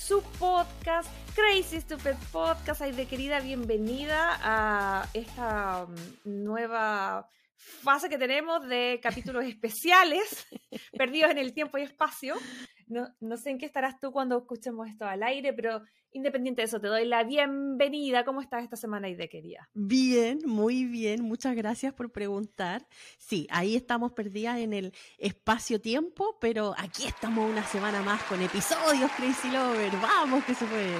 su podcast Crazy Stupid Podcast. Aide querida, bienvenida a esta mm, nueva fase que tenemos de capítulos especiales, perdidos en el tiempo y espacio. No, no, sé en qué estarás tú cuando escuchemos esto al aire, pero independiente de eso, te doy la bienvenida. ¿Cómo estás esta semana, Ide, querida? Bien, muy bien. Muchas gracias por preguntar. Sí, ahí estamos perdidas en el espacio-tiempo, pero aquí estamos una semana más con episodios Crazy Lover. Vamos, que se puede.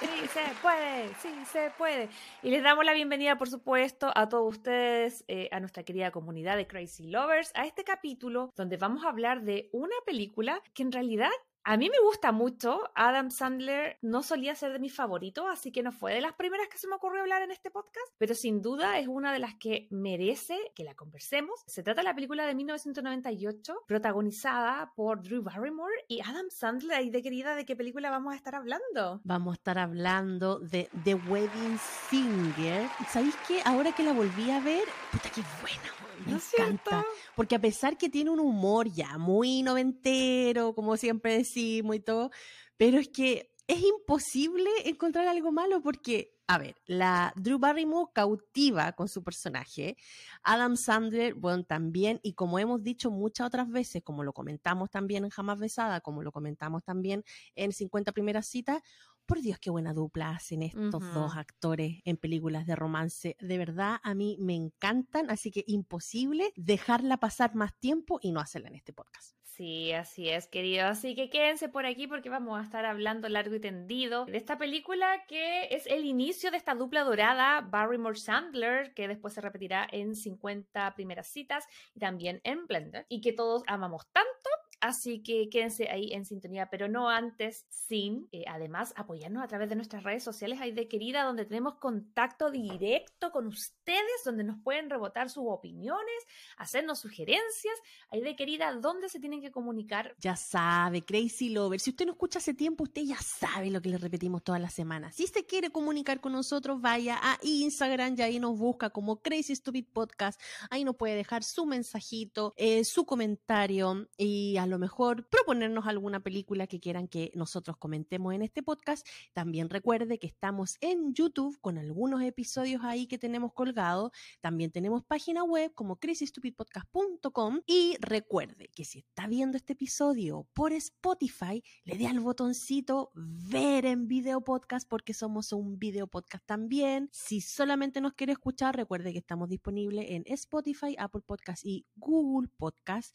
Sí, se puede, sí, se puede. Y les damos la bienvenida, por supuesto, a todos ustedes, eh, a nuestra querida comunidad de Crazy Lovers, a este capítulo donde vamos a hablar de una película que en realidad a mí me gusta mucho. Adam Sandler no solía ser de mis favoritos, así que no fue de las primeras que se me ocurrió hablar en este podcast, pero sin duda es una de las que merece que la conversemos. Se trata de la película de 1998, protagonizada por Drew Barrymore y Adam Sandler. ¿Y de querida de qué película vamos a estar hablando? Vamos a estar hablando de The Wedding Singer. ¿Sabéis qué? Ahora que la volví a ver, puta que buena, me encanta. Porque a pesar que tiene un humor ya muy noventero, como siempre decimos y todo, pero es que es imposible encontrar algo malo porque, a ver, la Drew Barrymore cautiva con su personaje, Adam Sandler, bueno, también, y como hemos dicho muchas otras veces, como lo comentamos también en Jamás Besada, como lo comentamos también en 50 primeras citas, por Dios, qué buena dupla hacen estos dos actores en películas de romance. De verdad, a mí me encantan, así que imposible dejarla pasar más tiempo y no hacerla en este podcast. Sí, así es, querido. Así que quédense por aquí porque vamos a estar hablando largo y tendido de esta película que es el inicio de esta dupla dorada, Barrymore Sandler, que después se repetirá en 50 primeras citas y también en Blender, y que todos amamos tanto Así que quédense ahí en sintonía, pero no antes sin, eh, además, apoyarnos a través de nuestras redes sociales ahí de querida, donde tenemos contacto directo con ustedes, donde nos pueden rebotar sus opiniones, hacernos sugerencias. Ahí de querida, ¿dónde se tienen que comunicar? Ya sabe, Crazy Lover. Si usted no escucha hace tiempo, usted ya sabe lo que le repetimos todas las semanas. Si se quiere comunicar con nosotros, vaya a Instagram y ahí nos busca como Crazy Stupid Podcast. Ahí nos puede dejar su mensajito, eh, su comentario y a lo mejor proponernos alguna película que quieran que nosotros comentemos en este podcast. También recuerde que estamos en YouTube con algunos episodios ahí que tenemos colgados. También tenemos página web como crisisstupidpodcast.com y recuerde que si está viendo este episodio por Spotify, le dé al botoncito ver en video podcast porque somos un video podcast también. Si solamente nos quiere escuchar, recuerde que estamos disponibles en Spotify, Apple Podcast y Google Podcast.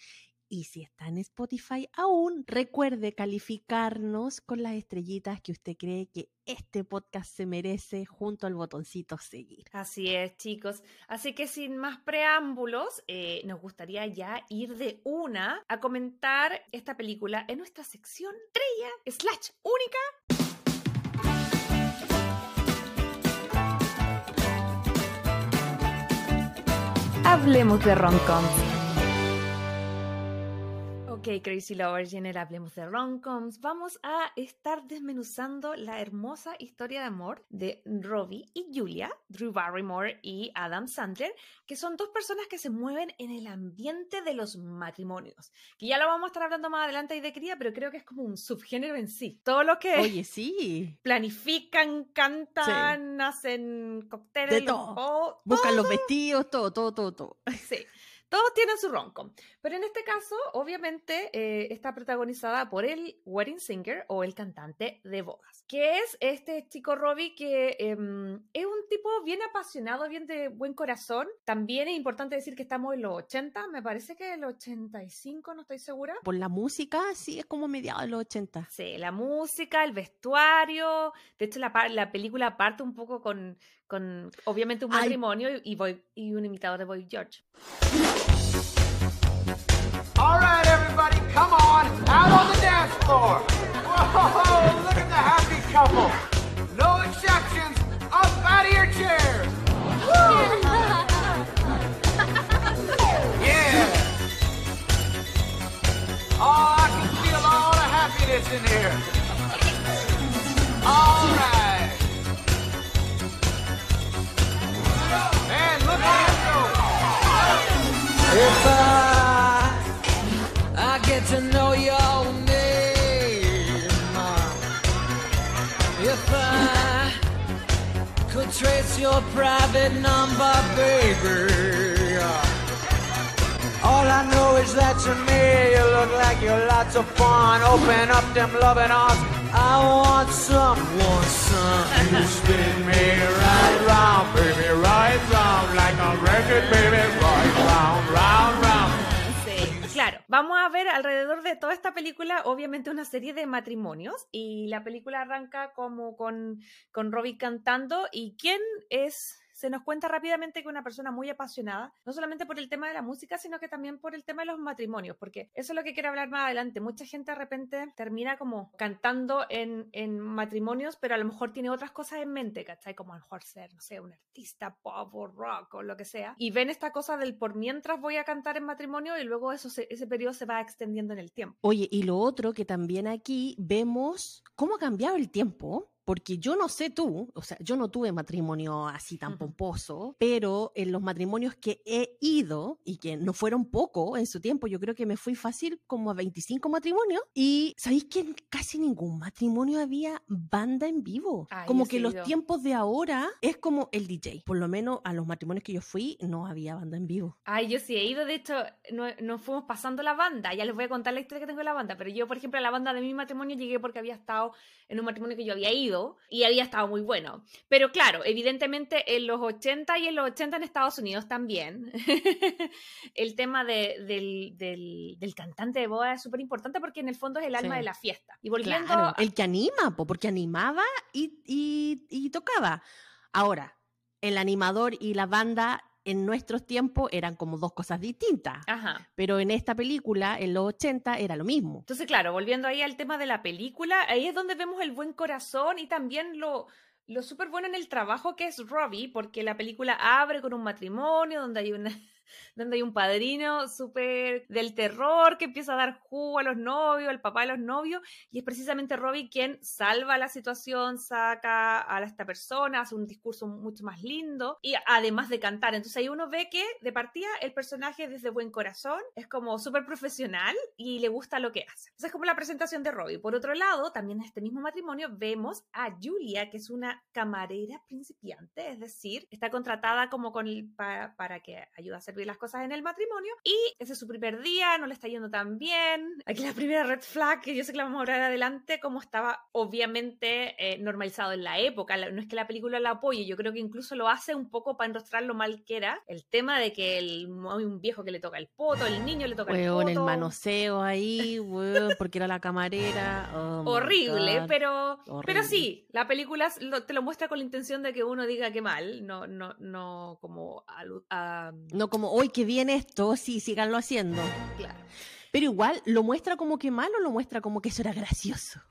Y si está en Spotify aún, recuerde calificarnos con las estrellitas que usted cree que este podcast se merece junto al botoncito seguir. Así es, chicos. Así que sin más preámbulos, eh, nos gustaría ya ir de una a comentar esta película en nuestra sección estrella slash única. Hablemos de rom-coms. Ok, Crazy Lovers, y en el Hablemos de Romcoms vamos a estar desmenuzando la hermosa historia de amor de Robbie y Julia, Drew Barrymore y Adam Sandler, que son dos personas que se mueven en el ambiente de los matrimonios. Que ya lo vamos a estar hablando más adelante y de cría, pero creo que es como un subgénero en sí. Todo lo que. Oye, sí. Planifican, cantan, hacen cócteles, de todo. Buscan los vestidos, todo, todo, todo, todo. Sí. Todos tienen su romcom, pero en este caso, obviamente, eh, está protagonizada por el wedding singer o el cantante de bodas, que es este chico Robbie que em, es un tipo bien apasionado, bien de buen corazón. También es importante decir que estamos en los 80, me parece que el 85, no estoy segura. Por la música, sí, es como mediados de los 80. Sí, la música, el vestuario. De hecho, la, la película parte un poco con, con obviamente un matrimonio Ay. y, voy, y un invitado de Boy George. All right, everybody, come on, out on the dance floor. Whoa, look at the happy couple. No exceptions, up out of your chairs. Yeah. Oh, I can feel all the happiness in here. If I, I get to know your name, if I could trace your private number, baby. All I know is that to me you look like you're lots of fun. Open up them loving arms. I want someone, son. You spin me right round, baby, right round like a record, baby, right round, round, round. Sí, claro. Vamos a ver alrededor de toda esta película, obviamente, una serie de matrimonios. Y la película arranca como con, con Robbie cantando. ¿Y quién es se nos cuenta rápidamente que una persona muy apasionada, no solamente por el tema de la música, sino que también por el tema de los matrimonios, porque eso es lo que quiero hablar más adelante. Mucha gente de repente termina como cantando en, en matrimonios, pero a lo mejor tiene otras cosas en mente, ¿cachai? Como a lo mejor ser, no sé, un artista pop o rock o lo que sea, y ven esta cosa del por mientras voy a cantar en matrimonio y luego eso se- ese periodo se va extendiendo en el tiempo. Oye, y lo otro que también aquí vemos cómo ha cambiado el tiempo. Porque yo no sé tú, o sea, yo no tuve matrimonio así tan pomposo, pero en los matrimonios que he ido y que no fueron poco en su tiempo, yo creo que me fui fácil como a 25 matrimonios y ¿sabéis que en casi ningún matrimonio había banda en vivo? Como que los tiempos de ahora es como el DJ. Por lo menos a los matrimonios que yo fui no había banda en vivo. Ay, yo sí he ido, de hecho, no- nos fuimos pasando la banda, ya les voy a contar la historia que tengo de la banda, pero yo, por ejemplo, a la banda de mi matrimonio llegué porque había estado en un matrimonio que yo había ido y había estado muy bueno. Pero claro, evidentemente en los 80 y en los 80 en Estados Unidos también, el tema de- del, del- del cantante de boda es súper importante porque en el fondo es el alma Sí. de la fiesta. Y volviendo Claro, el que anima, po, porque animaba y, y- y tocaba. Ahora, el animador y la banda en nuestros tiempos eran como dos cosas distintas. Ajá. Pero en esta película, en los 80, era lo mismo. Entonces, claro, volviendo ahí al tema de la película, ahí es donde vemos el buen corazón y también lo, lo súper bueno en el trabajo que es Robbie, porque la película abre con un matrimonio donde hay una donde hay un padrino súper del terror que empieza a dar jugo a los novios, al papá de los novios, y es precisamente Robbie quien salva la situación, saca a esta persona, hace un discurso mucho más lindo, y además de cantar. Entonces ahí uno ve que de partida el personaje desde buen corazón es como súper profesional y le gusta lo que hace. Esa es como la presentación de Robbie. Por otro lado, también en este mismo matrimonio vemos a Julia, que es una camarera principiante, es decir, está contratada como con el- pa- para que ayude a servir las cosas en el matrimonio y ese es su primer día, no le está yendo tan bien. Aquí la primera red flag, que yo sé que la vamos a hablar adelante, como estaba obviamente eh, normalizado en la época. No es que la película la apoye, yo creo que incluso lo hace un poco para enrostrar lo mal que era. El tema de que el, hay un viejo que le toca el poto, el niño le toca Weón, el el poto. manoseo ahí, weón, porque era la camarera. oh horrible, pero, pero Horrible. sí, la película lo- te lo muestra con la intención de que uno diga que mal, no, no, no como a- No como, hoy que bien esto, sí, síganlo haciendo. claro. Pero igual, ¿lo muestra como que mal o lo muestra como que eso era gracioso?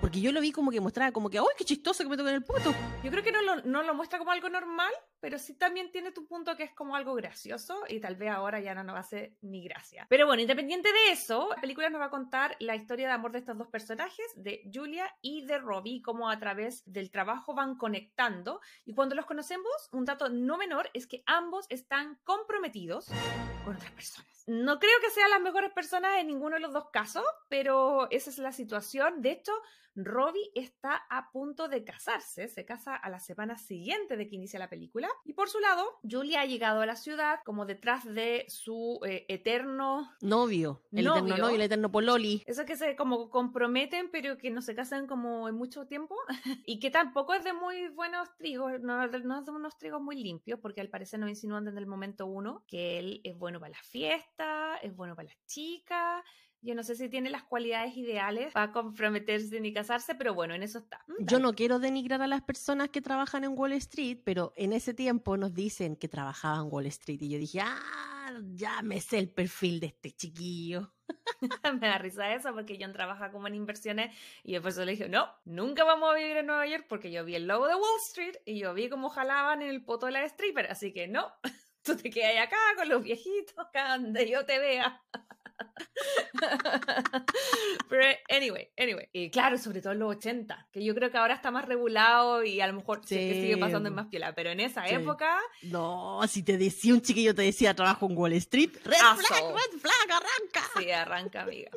Porque yo lo vi como que mostraba como que, ¡ay, qué chistoso que me toquen el puto! Yo creo que no lo, no lo muestra como algo normal, pero sí también tiene tu punto que es como algo gracioso y tal vez ahora ya no nos hacer ni gracia. Pero bueno, independiente de eso, la película nos va a contar la historia de amor de estos dos personajes, de Julia y de Robbie, cómo a través del trabajo van conectando. Y cuando los conocemos, un dato no menor es que ambos están comprometidos con otras personas. No creo que sean las mejores personas en ninguno de los dos casos, pero esa es la situación. De hecho, Robbie está a punto de casarse, se casa a la semana siguiente de que inicia la película. Y por su lado, Julia ha llegado a la ciudad como detrás de su eh, eterno... Novio, el eterno Novio. el eterno pololi. Eso que se como comprometen, pero que no se casan como en mucho tiempo. y que tampoco es de muy buenos trigos, no, no es de unos trigos muy limpios, porque al parecer nos insinúan desde el momento uno que él es bueno para la fiesta, es bueno para las chicas. Yo no sé si tiene las cualidades ideales para comprometerse ni casarse, pero bueno, en eso está. Mm, Yo no quiero denigrar a las personas que trabajan en Wall Street, pero en ese tiempo nos dicen que trabajaban en Wall Street. Y yo dije, ah, ya me sé el perfil de este chiquillo. me da risa eso porque John trabaja como en inversiones y yo por eso le dije, no, nunca vamos a vivir en Nueva York porque yo vi el logo de Wall Street y yo vi cómo jalaban en el poto de la stripper, así que no, tú te quedas acá con los viejitos, acá donde yo te vea. Pero anyway, anyway. Y claro, sobre todo en los 80, que yo creo que ahora está más regulado y a lo mejor sí. que sigue pasando en más piola, pero en esa Sí. época, No, si te decía un chiquillo, te decía trabajo en Wall Street. Red Aso. flag, red flag, arranca. sí, arranca, amiga.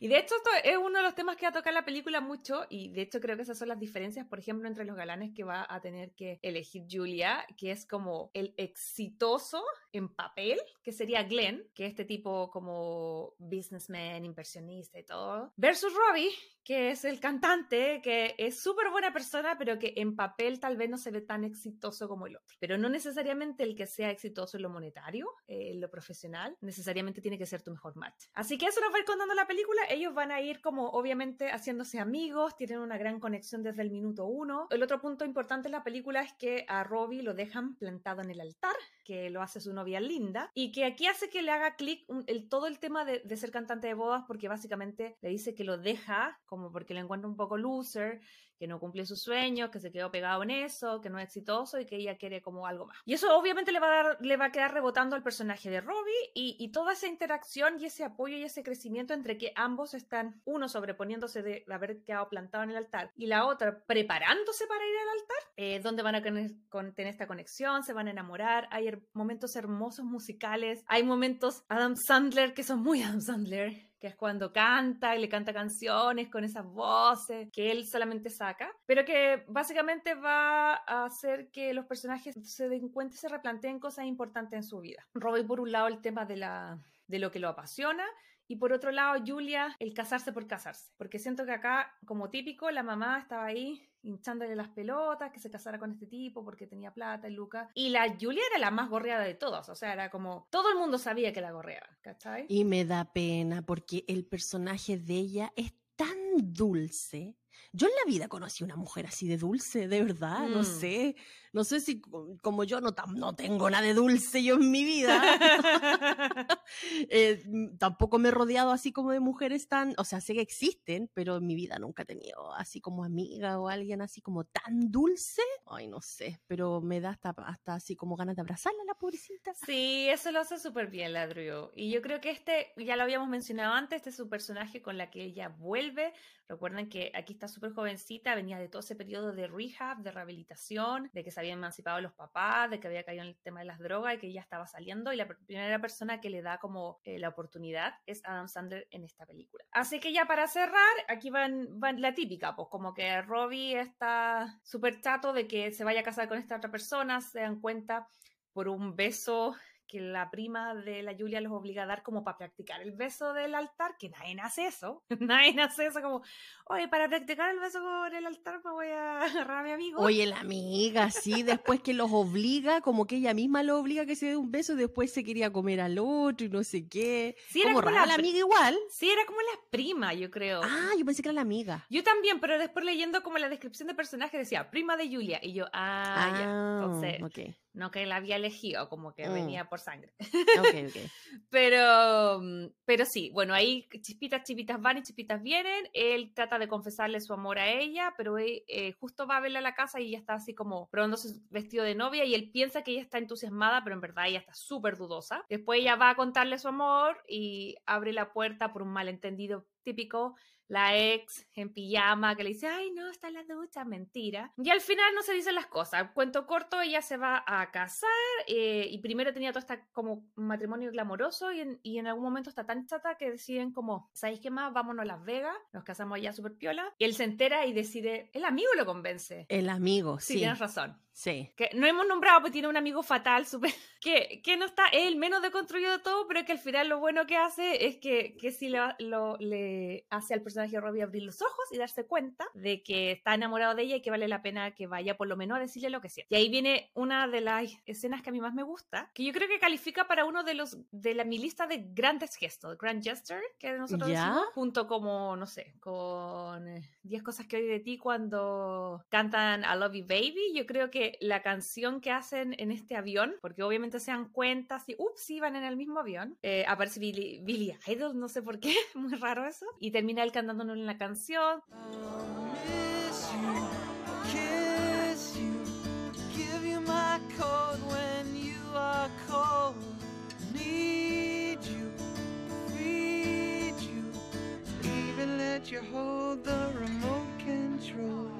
Y de hecho, esto es uno de los temas que va a tocar la película mucho, y de hecho creo que esas son las diferencias, por ejemplo, entre los galanes que va a tener que elegir Julia, que es como el exitoso en papel, que sería Glenn, que es este tipo como businessman, inversionista y todo, versus Robbie, que es el cantante, que es súper buena persona, pero que en papel tal vez no se ve tan exitoso como el otro. Pero no necesariamente el que sea exitoso en lo monetario, eh, en lo profesional, necesariamente tiene que ser tu mejor match. Así que eso nos va a ir contando la película. Ellos van a ir como obviamente haciéndose amigos, tienen una gran conexión desde el minuto uno. El otro punto importante en la película es que a Robbie lo dejan plantado en el altar, que lo hace su novia Linda, y que aquí hace que le haga clic el, todo el tema de, de ser cantante de bodas, porque básicamente le dice que lo deja como porque lo encuentra un poco loser, que no cumple sus sueños, que se quedó pegado en eso, que no es exitoso y que ella quiere como algo más. Y eso obviamente le va a, dar, le va a quedar rebotando al personaje de Robbie y, y toda esa interacción y ese apoyo y ese crecimiento entre que ambos están, uno sobreponiéndose de haber quedado plantado en el altar y la otra preparándose para ir al altar, eh, donde van a con- tener esta conexión, se van a enamorar, hay momentos hermosos musicales, hay momentos Adam Sandler que son muy Adam Sandler, que es cuando canta y le canta canciones con esas voces que él solamente saca, pero que básicamente va a hacer que los personajes se den cuenta y se replanteen cosas importantes en su vida. Robbie, por un lado, el tema de, la, de lo que lo apasiona. Y por otro lado, Julia, el casarse por casarse. Porque siento que acá, como típico, la mamá estaba ahí hinchándole las pelotas, que se casara con este tipo porque tenía plata y Lucas. Y la Julia era la más gorreada de todas. O sea, era como, todo el mundo sabía que la gorreaban, ¿cachai? Y me da pena porque el personaje de ella es tan dulce. Yo en la vida conocí una mujer así de dulce, de verdad, no Mm. sé. No sé si co- como yo no, no tengo nada de dulce yo en mi vida. Eh, mm, tampoco me he rodeado así como de mujeres tan, o sea, sé que existen, pero en mi vida nunca he tenido así como amiga o alguien así como tan dulce. Ay, no sé, pero me da hasta, hasta así como ganas de abrazarla la pobrecita. Sí, eso lo hace súper bien la Drew. Y yo creo que este, ya lo habíamos mencionado antes, este es su personaje con la que ella vuelve. Recuerden que aquí está súper jovencita, venía de todo ese periodo de rehab, de rehabilitación, de que se habían emancipado los papás, de que había caído en el tema de las drogas y que ya estaba saliendo. Y la pr- primera persona que le da como eh, la oportunidad es Adam Sandler en esta película. Así que ya para cerrar, aquí van, van la típica, pues como que Robbie está súper chato de que se vaya a casar con esta otra persona, se dan cuenta por un beso que la prima de la Julia los obliga a dar como para practicar el beso del altar, que nadie hace eso, nadie hace eso como, oye, para practicar el beso por el altar me voy a agarrar a mi amigo. Oye, la amiga, sí, después que los obliga, como que ella misma lo obliga a que se dé un beso, después se quería comer al otro y no sé qué. sí, era como la, amiga igual. sí, era como la prima, yo creo. Ah, yo pensé que era la amiga. Yo también, pero después leyendo como la descripción del personaje decía prima de Julia y yo, ah, ya, entonces ok, no que la había elegido, como que Mm. venía por sangre. ok, ok. Pero, mm, pero sí, bueno, ahí chispitas, chispitas van y chispitas vienen. Él trata de confesarle su amor a ella, pero él, eh, justo va a verla a la casa y ella está así como probándose su vestido de novia y él piensa que ella está entusiasmada, pero en verdad ella está súper dudosa. Después ella va a contarle su amor y abre la puerta por un malentendido típico. La ex en pijama que le dice, ay, no, está en la ducha, mentira. Y al final no se dicen las cosas. Cuento corto, ella se va a casar eh, y primero tenía todo este como matrimonio glamoroso y en, y en algún momento está tan chata que deciden como, ¿sabéis qué más? Vámonos a Las Vegas, nos casamos allá súper piola. Y él se entera y decide, el amigo lo convence. El amigo, Sí, sí. tienes razón. Sí. Que no hemos nombrado, pues tiene un amigo fatal, súper, que, que no está, es el menos deconstruido de todo, pero que al final lo bueno que hace es que, que sí le, lo, le hace al personaje de Robbie abrir los ojos y darse cuenta de que está enamorado de ella y que vale la pena que vaya por lo menos a decirle lo que siente. Y ahí viene una de las escenas que a mí más me gusta, que yo creo que califica para uno de los, de la, mi lista de grandes gestos, Grand Gesture, que nosotros ¿Ya? decimos, junto como, no sé, con eh, 10 cosas que oí de ti cuando cantan I Love You Baby, yo creo que la canción que hacen en este avión, porque obviamente se dan cuenta si, ups, iban en el mismo avión, eh, aparece Billy, Billy Idol, no sé por qué, muy raro eso, y termina él cantándonos la canción. you hold the remote control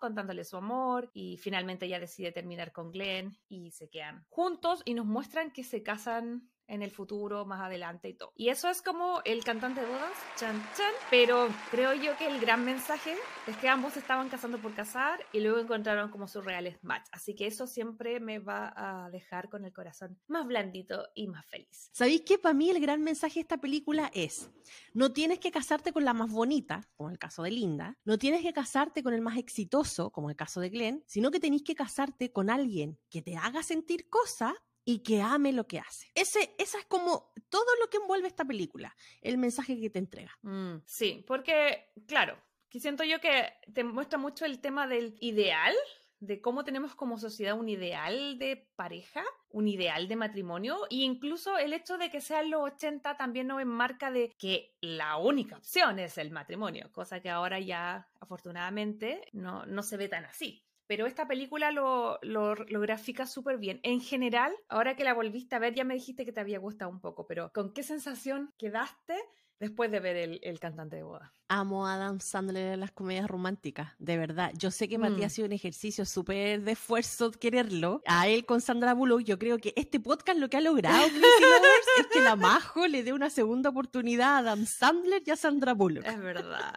contándole su amor y finalmente ella decide terminar con Glenn y se quedan juntos y nos muestran que se casan en el futuro, más adelante y todo. Y eso es como el cantante de bodas, chan chan, pero creo yo que el gran mensaje es que ambos estaban casando por casar y luego encontraron como sus reales match. Así que eso siempre me va a dejar con el corazón más blandito y más feliz. ¿Sabéis que para mí el gran mensaje de esta película es, no tienes que casarte con la más bonita, como el caso de Linda, no tienes que casarte con el más exitoso, como el caso de Glenn, sino que tenés que casarte con alguien que te haga sentir cosas y que ame lo que hace. Ese, esa es como todo lo que envuelve esta película, el mensaje que te entrega. Mm, sí, porque, claro, que siento yo que te muestra mucho el tema del ideal, de cómo tenemos como sociedad un ideal de pareja, un ideal de matrimonio, e incluso el hecho de que sean los 80 también nos enmarca de que la única opción es el matrimonio, cosa que ahora ya afortunadamente no, no se ve tan así pero esta película lo, lo, lo grafica súper bien. En general, ahora que la volviste a ver, ya me dijiste que te había gustado un poco, pero ¿con qué sensación quedaste después de ver el, el cantante de boda? Amo a Adam Sandler en las comedias románticas, de verdad. Yo sé que para ti Mm. ha sido un ejercicio súper de esfuerzo quererlo. A él con Sandra Bullock, yo creo que este podcast lo que ha logrado, es que la Majo le dé una segunda oportunidad a Adam Sandler y a Sandra Bullock. Es verdad,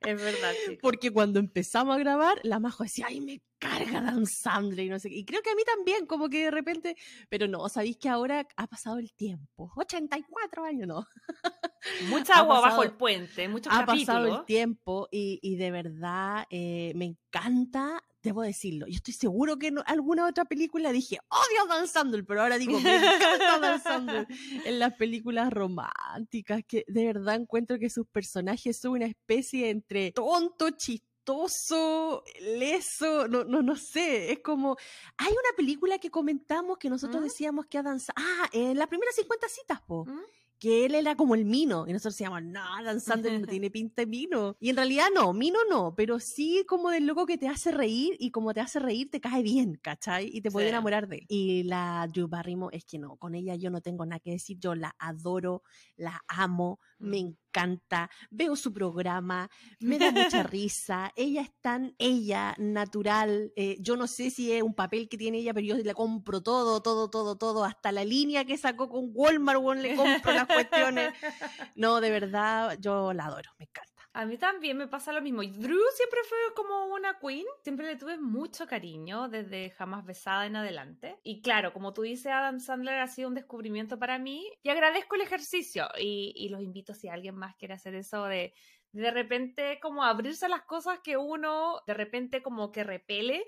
es verdad, chicos. Porque cuando empezamos a grabar, la Majo decía, ay, me carga Dan Sandler y no sé qué. Y creo que a mí también, como que de repente, pero no, sabéis que ahora ha pasado el tiempo. 84 años, no. Mucha Ha agua pasado- bajo el puente, muchos Ha pasado el tiempo y, y de verdad eh, me encanta, debo decirlo. Yo estoy seguro que en alguna otra película dije, odio a Dan Sandler, pero ahora digo, me encanta Dan Sandler en las películas románticas, que de verdad encuentro que sus personajes son una especie entre tonto, chistoso, leso, no, no, no sé, es como, hay una película que comentamos que nosotros ¿Mm? decíamos que Adam ah, en las primeras 50 citas, po ¿Mm? Que él era como el Mino. Y nosotros decíamos, no, Dan Sandler no tiene pinta de Mino. Y en realidad no, Mino no, pero sí como del loco que te hace reír y como te hace reír te cae bien, ¿cachai? Y te puede Sí. enamorar de él. Y la Drew Barrymore es que no, con ella yo no tengo nada que decir, yo la adoro, la amo, me Mm. Encanta, veo su programa, me da mucha risa, ella es tan ella, natural, eh, yo no sé si es un papel que tiene ella, pero yo le compro todo, todo, todo, todo, hasta la línea que sacó con Walmart, weón, le compro las cuestiones. No, de verdad, yo la adoro, me encanta. A mí también me pasa lo mismo. Drew siempre fue como una queen. Siempre le tuve mucho cariño desde jamás besada en adelante. Y claro, como tú dices, Adam Sandler ha sido un descubrimiento para mí. Y agradezco el ejercicio. Y, y los invito si alguien más quiere hacer eso de de repente como abrirse a las cosas que uno de repente como que repele.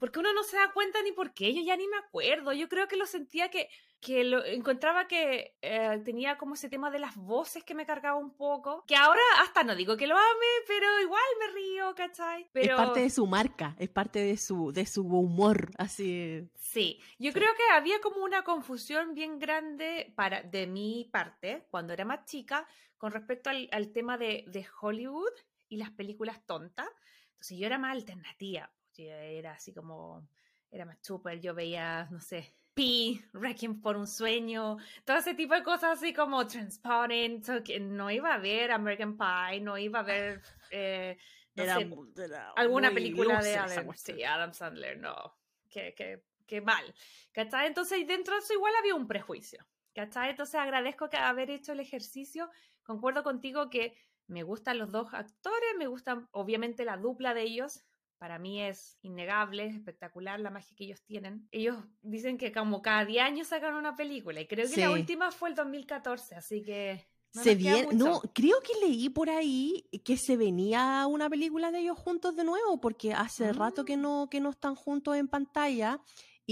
Porque uno no se da cuenta ni por qué. Yo ya ni me acuerdo. Yo creo que lo sentía que que lo encontraba que eh, tenía como ese tema de las voces que me cargaba un poco, que ahora hasta no digo que lo ame, pero igual me río, ¿cachai? Pero Es parte de su marca, es parte de su, de su humor, así. sí, yo creo que había como una confusión bien grande para, de mi parte, cuando era más chica, con respecto al, al tema de, de Hollywood y las películas tontas. Entonces yo era más alternativa, era así como, era más super, yo veía, no sé, Pi, Wrecking por un sueño, todo ese tipo de cosas así como Transparent, que no iba a ver American Pie, no iba a ver, eh, no Era sé, era alguna película de Adam, sí, Adam Sandler, no, qué, qué, qué mal, ¿cachai? Entonces dentro de eso igual había un prejuicio, ¿cachai? Entonces agradezco que haber hecho el ejercicio, concuerdo contigo que me gustan los dos actores, me gustan obviamente la dupla de ellos, para mí es innegable, es espectacular la magia que ellos tienen. Ellos dicen que como cada 10 años sacan una película y creo que la última fue el 2014, así que... no se viene, creo que leí por ahí que se venía una película de ellos juntos de nuevo, porque hace rato que Ah. no, que no están juntos en pantalla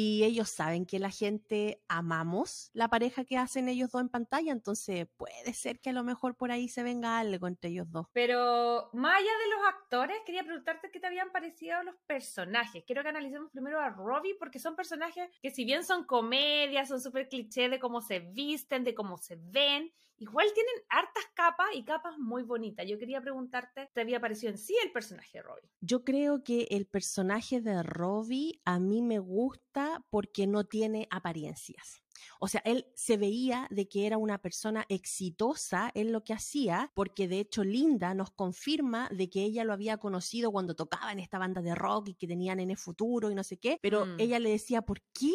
y ellos saben que la gente amamos la pareja que hacen ellos dos en pantalla, entonces puede ser que a lo mejor por ahí se venga algo entre ellos dos. Pero más allá de los actores, quería preguntarte qué te habían parecido los personajes. Quiero que analicemos primero a Robbie, porque son personajes que si bien son comedias, son súper cliché de cómo se visten, de cómo se ven, igual tienen hartas capas y capas muy bonitas. Yo quería preguntarte, ¿te había parecido en sí el personaje de Robbie? Yo creo que el personaje de Robbie a mí me gusta porque no tiene apariencias. O sea, él se veía de que era una persona exitosa en lo que hacía, porque de hecho Linda nos confirma de que ella lo había conocido cuando tocaba en esta banda de rock y que tenían en el futuro y no sé qué, pero Mm. ella le decía, ¿por qué?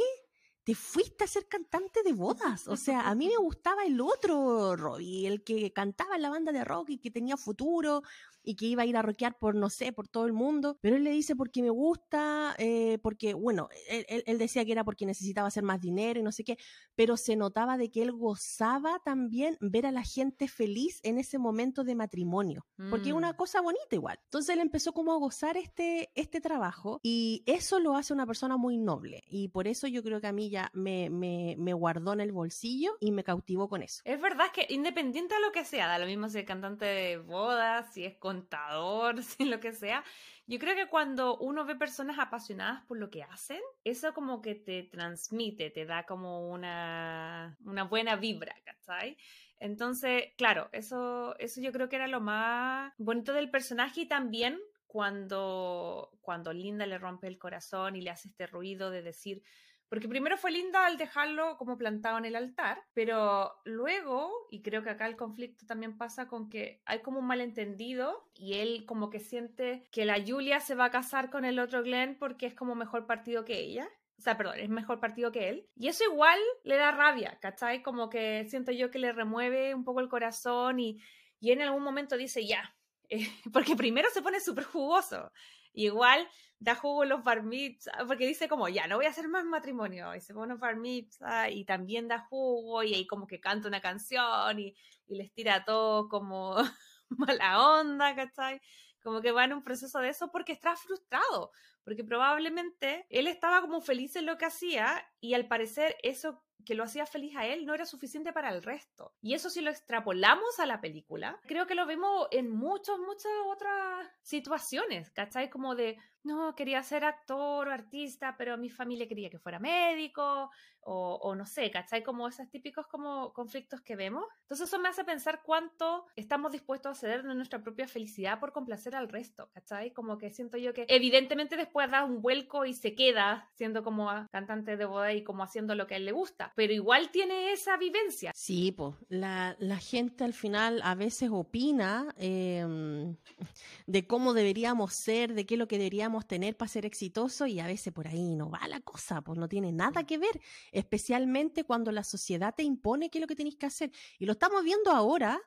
Te fuiste a ser cantante de bodas. O sea, a mí me gustaba el otro Robbie, el que cantaba en la banda de rock y que tenía futuro y que iba a ir a rockear por, no sé, por todo el mundo. Pero él le dice porque me gusta, eh, porque, bueno, él, él- decía que era porque necesitaba hacer más dinero y no sé qué, pero se notaba de que él gozaba también ver a la gente feliz en ese momento de matrimonio, porque es una Mm. cosa bonita igual. Entonces él empezó como a gozar este, este trabajo y eso lo hace una persona muy noble y por eso yo creo que a mí ya me, me, me guardó en el bolsillo y me cautivó con eso. Es verdad que independiente de lo que sea, da lo mismo si es cantante de bodas, si es contador, si lo que sea, yo creo que cuando uno ve personas apasionadas por lo que hacen, eso como que te transmite, te da como una, una buena vibra, ¿cachai? Entonces, claro, eso, eso yo creo que era lo más bonito del personaje y también cuando, cuando Linda le rompe el corazón y le hace este ruido de decir, porque primero fue Linda al dejarlo como plantado en el altar, pero luego, y creo que acá el conflicto también pasa con que hay como un malentendido y él como que siente que la Julia se va a casar con el otro Glenn porque es como mejor partido que ella. O sea, perdón, es mejor partido que él. Y eso igual le da rabia, ¿cachai? Como que siento yo que le remueve un poco el corazón y, y en algún momento dice, ya, porque primero se pone súper jugoso. Y igual da jugo los bar mitzvah, porque dice como, ya, no voy a hacer más matrimonio. Y se pone bar mitzvah y también da jugo y ahí como que canta una canción y, y les tira a todos como mala onda, ¿cachai? Como que va en un proceso de eso porque está frustrado, porque probablemente él estaba como feliz en lo que hacía y al parecer eso que lo hacía feliz a él no era suficiente para el resto. Y eso si lo extrapolamos a la película, creo que lo vemos en muchas, muchas otras situaciones, ¿cachai? Como de, no, quería ser actor o artista, pero mi familia quería que fuera médico, o, o no sé, ¿cachai? Como esos típicos como conflictos que vemos. Entonces eso me hace pensar cuánto estamos dispuestos a ceder de nuestra propia felicidad por complacer al resto, ¿cachai? Como que siento yo que evidentemente después da un vuelco y se queda siendo como cantante de boda y como haciendo lo que a él le gusta, pero igual tiene esa vivencia. Sí, pues la, la gente al final a veces opina em, de cómo deberíamos ser, de qué es lo que deberíamos tener para ser exitosos y a veces por ahí no va la cosa, pues no tiene nada que ver, especialmente cuando la sociedad te impone qué es lo que tienes que hacer. Y lo estamos viendo ahora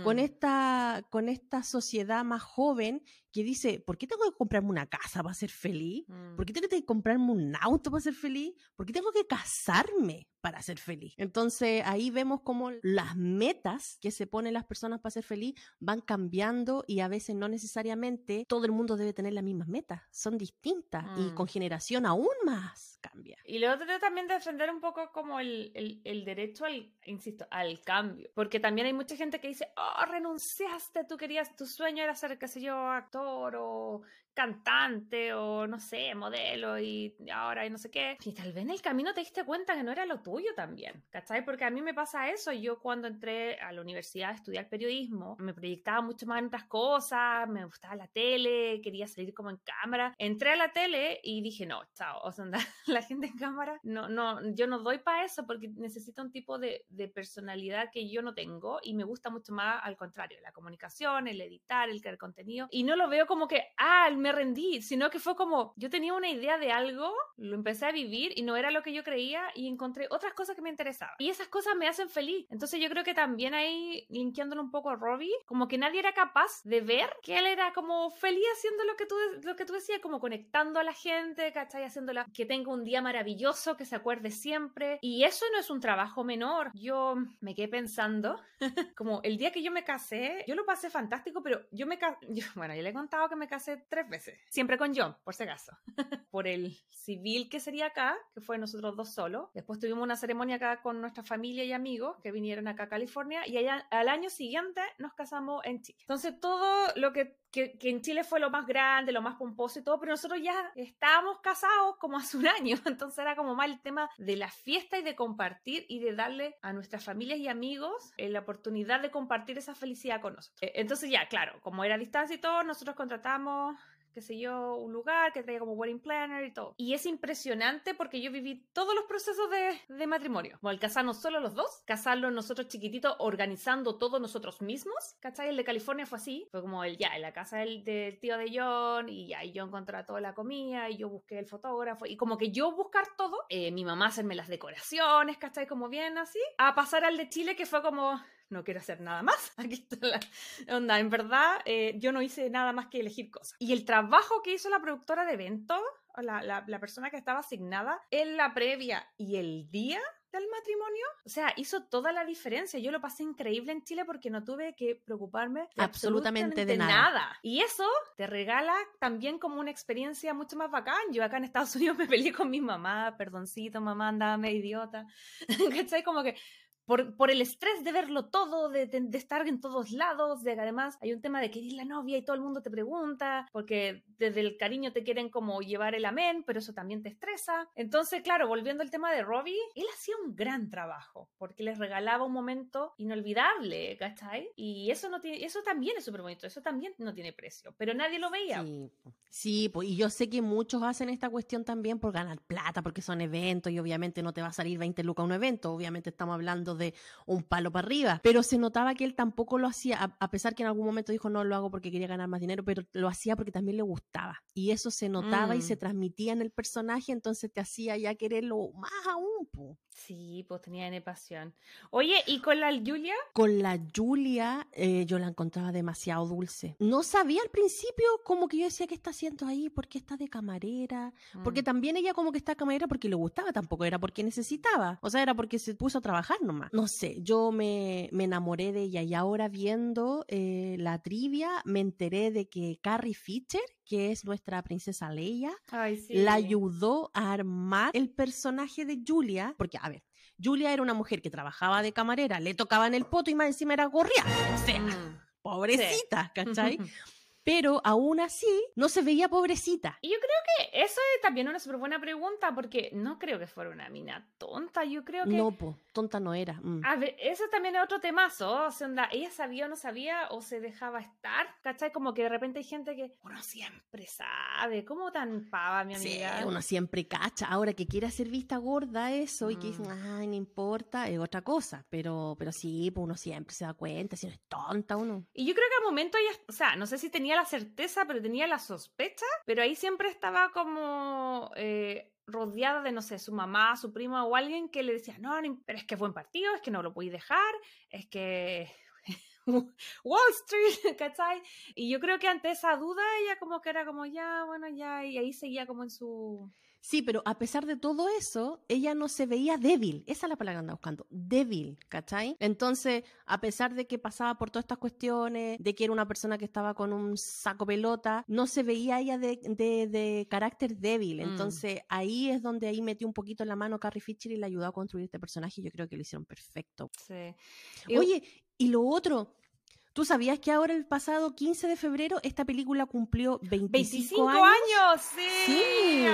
con Mm. esta, con esta sociedad más joven que dice, ¿por qué tengo que comprarme una casa para ser feliz? Mm. ¿Por qué tengo que comprarme un auto para ser feliz? ¿Por qué tengo que casarme para ser feliz? Entonces ahí vemos cómo las metas que se ponen las personas para ser feliz van cambiando y a veces no necesariamente todo el mundo debe tener las mismas metas, son distintas y Mm. con generación aún más cambia. Y lo otro también defender un poco como el, el, el derecho al, insisto, al cambio. Porque también hay mucha gente que dice, oh, renunciaste, tú querías, tu sueño era ser, qué sé yo, actor o cantante o no sé, modelo y ahora y no sé qué. Y tal vez en el camino te diste cuenta que no era lo tuyo también, ¿cachai? Porque a mí me pasa eso. Yo cuando entré a la universidad a estudiar periodismo, me proyectaba mucho más en otras cosas, me gustaba la tele, quería salir como en cámara. Entré a la tele y dije, no, chao, o sea, la gente en cámara, no, no, yo no doy para eso porque necesito un tipo de, de personalidad que yo no tengo y me gusta mucho más al contrario, la comunicación, el editar, el crear contenido. Y no lo veo como que, ah, me rendí, sino que fue como, yo tenía una idea de algo, lo empecé a vivir y no era lo que yo creía y encontré otras cosas que me interesaban. Y esas cosas me hacen feliz. Entonces yo creo que también ahí, linkeándolo un poco a Robbie, como que nadie era capaz de ver que él era como feliz haciendo lo que tú, lo que tú decías, como conectando a la gente, ¿cachai? Haciéndola que tenga un día maravilloso, que se acuerde siempre. Y eso no es un trabajo menor. Yo me quedé pensando, como el día que yo me casé, yo lo pasé fantástico, pero yo me casé, bueno, yo le he contado que me casé tres veces, siempre con John, por si acaso, por el civil que sería acá, que fue nosotros dos solos. Después tuvimos una ceremonia acá con nuestra familia y amigos que vinieron acá a California y allá, al año siguiente nos casamos en Chile. Entonces todo lo que, que, que en Chile fue lo más grande, lo más pomposo y todo, pero nosotros ya estábamos casados como hace un año, entonces era como más el tema de la fiesta y de compartir y de darle a nuestras familias y amigos eh, la oportunidad de compartir esa felicidad con nosotros. Eh, Entonces ya, claro, como era a distancia y todo, nosotros contratamos qué sé yo, un lugar que traía como wedding planner y todo. Y es impresionante porque yo viví todos los procesos de, de matrimonio. Como el casarnos solo los dos, casarlos nosotros chiquititos, organizando todo nosotros mismos. ¿Cachai? El de California fue así. Fue como el ya, en la casa del, del tío de John y ya, y yo encontré toda la comida y yo busqué el fotógrafo y como que yo buscar todo, eh, mi mamá hacerme las decoraciones, ¿cachai? Como bien así, a pasar al de Chile que fue como, no quiero hacer nada más. Aquí está la onda. En verdad, eh, yo no hice nada más que elegir cosas. Y el trabajo que hizo la productora de eventos, la, la, la persona que estaba asignada en la previa y el día del matrimonio, o sea, hizo toda la diferencia. Yo lo pasé increíble en Chile porque no tuve que preocuparme de Absolutamente absolutamente, de nada. Y eso te regala también como una experiencia mucho más bacán. Yo acá en Estados Unidos me peleé con mi mamá, perdoncito, mamá, andaba medio idiota. ¿Cachai? Como que por, el estrés de verlo todo, de, estar en todos lados, de que además hay un tema de que eres la novia y todo el mundo te pregunta, porque desde el cariño te quieren como llevar el amén, pero eso también te estresa. Entonces, claro, volviendo al tema de Robbie, él hacía un gran trabajo, porque les regalaba un momento inolvidable, ¿cachai? Y eso, no tiene, eso también es súper bonito, eso también no tiene precio, pero nadie lo veía. Sí, sí y yo sé que muchos hacen esta cuestión también por ganar plata, porque son eventos y obviamente no te va a salir 20 lucas un evento, obviamente estamos hablando de un palo para arriba, pero se notaba que él tampoco lo hacía, a, a pesar que en algún momento dijo no lo hago porque quería ganar más dinero, pero lo hacía porque también le gustaba, y eso se notaba y Mm. se transmitía en el personaje, entonces te hacía ya quererlo más aún. po. Sí, pues tenía N pasión. Oye, ¿y con la Julia? Con la Julia, eh, yo la encontraba demasiado dulce. No sabía al principio como que yo decía, ¿qué está haciendo ahí? ¿Por qué está de camarera? Porque Mm. también ella como que está camarera porque le gustaba, tampoco era porque necesitaba. O sea, era porque se puso a trabajar nomás. No sé, yo me, me enamoré de ella y ahora viendo eh, la trivia me enteré de que Carrie Fisher, que es nuestra princesa Leia, Ay, sí. la ayudó a armar el personaje de Julia, porque, a ver, Julia era una mujer que trabajaba de camarera, le tocaban el poto y más encima era gorriada. O sea, Mm. pobrecita, ¿cachai? Pero aún así no se veía pobrecita. Y yo creo que eso es también una súper buena pregunta, porque no creo que fuera una mina tonta. Yo creo que. No, po, tonta no era. mm. A ver, eso también es otro temazo. O sea, onda, ella sabía o no sabía, o se dejaba estar. ¿Cachai? Como que de repente hay gente que uno siempre sabe. ¿Cómo tan pava, mi Sí, amiga? uno siempre cacha. Ahora que quiera ser vista gorda eso y que dicen, Mm. ay, no importa, es otra cosa. Pero, pero sí, pues uno siempre se da cuenta, si no es tonta uno. Y yo creo que al momento ella, o sea, no sé si tenía la certeza, pero tenía la sospecha, pero ahí siempre estaba como eh, rodeada de, no sé, su mamá, su prima o alguien que le decía, no, no, pero es que es buen partido, es que no lo podéis dejar, es que Wall Street, ¿cachai? Y yo creo que ante esa duda ella como que era como, ya, bueno, ya, y ahí seguía como en su... Sí, pero a pesar de todo eso, ella no se veía débil. Esa es la palabra que andaba buscando. Débil, ¿cachai? Entonces, a pesar de que pasaba por todas estas cuestiones, de que era una persona que estaba con un saco pelota, no se veía ella de, de- de carácter débil. Mm. Entonces, ahí es donde ahí metió un poquito la mano Carrie Fisher y le ayudó a construir este personaje. y Yo creo que lo hicieron perfecto. Sí. Y- Oye, y lo otro. ¿Tú sabías que ahora el pasado 15 de febrero esta película cumplió 25, 25 años? años, sí. Sí.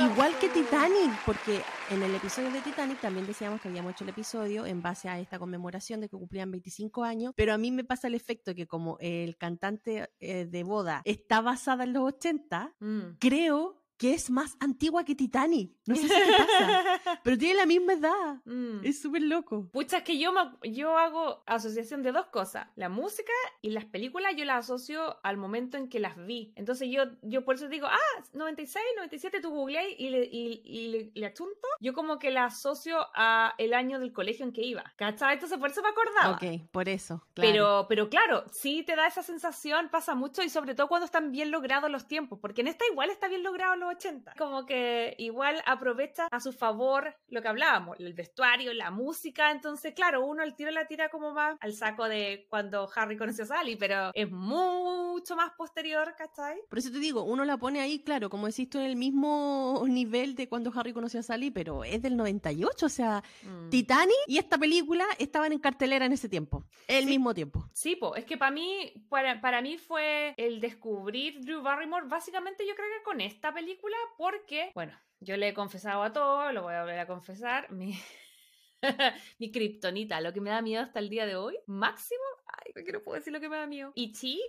Igual que Titanic, porque en el episodio de Titanic también decíamos que habíamos hecho el episodio en base a esta conmemoración de que cumplían 25 años, pero a mí me pasa el efecto que como el cantante eh, de boda está basada en los 80, Mm. creo que es más antigua que Titanic. No sé si te pasa, pero tiene la misma edad. Mm. Es súper loco. Pucha, es que yo, me- yo hago asociación de dos cosas. La música y las películas yo las asocio al momento en que las vi. Entonces yo, yo por eso digo, ah, 96, 97, tú googleáis y le, y, y le, le achunto. Yo como que la asocio a el año del colegio en que iba. ¿Cachai? Entonces por eso me acordaba. Ok, por eso. Claro. Pero, pero claro, sí te da esa sensación, pasa mucho y sobre todo cuando están bien logrados los tiempos, porque en esta igual está bien logrado los 80. Como que igual aprovecha a su favor lo que hablábamos, el vestuario, la música, entonces claro, uno al tiro la tira como más al saco de cuando Harry conoció a Sally, pero es mucho más posterior, ¿cachai? Por eso te digo, uno la pone ahí, claro, como decís tú, en el mismo nivel de cuando Harry conoció a Sally, pero es del 98, o sea, Mm. Titanic y esta película estaban en cartelera en ese tiempo, el Sí. mismo tiempo. Sí, po, es que para mí, para, para mí fue el descubrir Drew Barrymore, básicamente yo creo que con esta película, porque, bueno, yo le he confesado a todo, lo voy a volver a confesar, mi, mi kriptonita, lo que me da miedo hasta el día de hoy, máximo, ay, no puedo decir lo que me da miedo. Y Chi,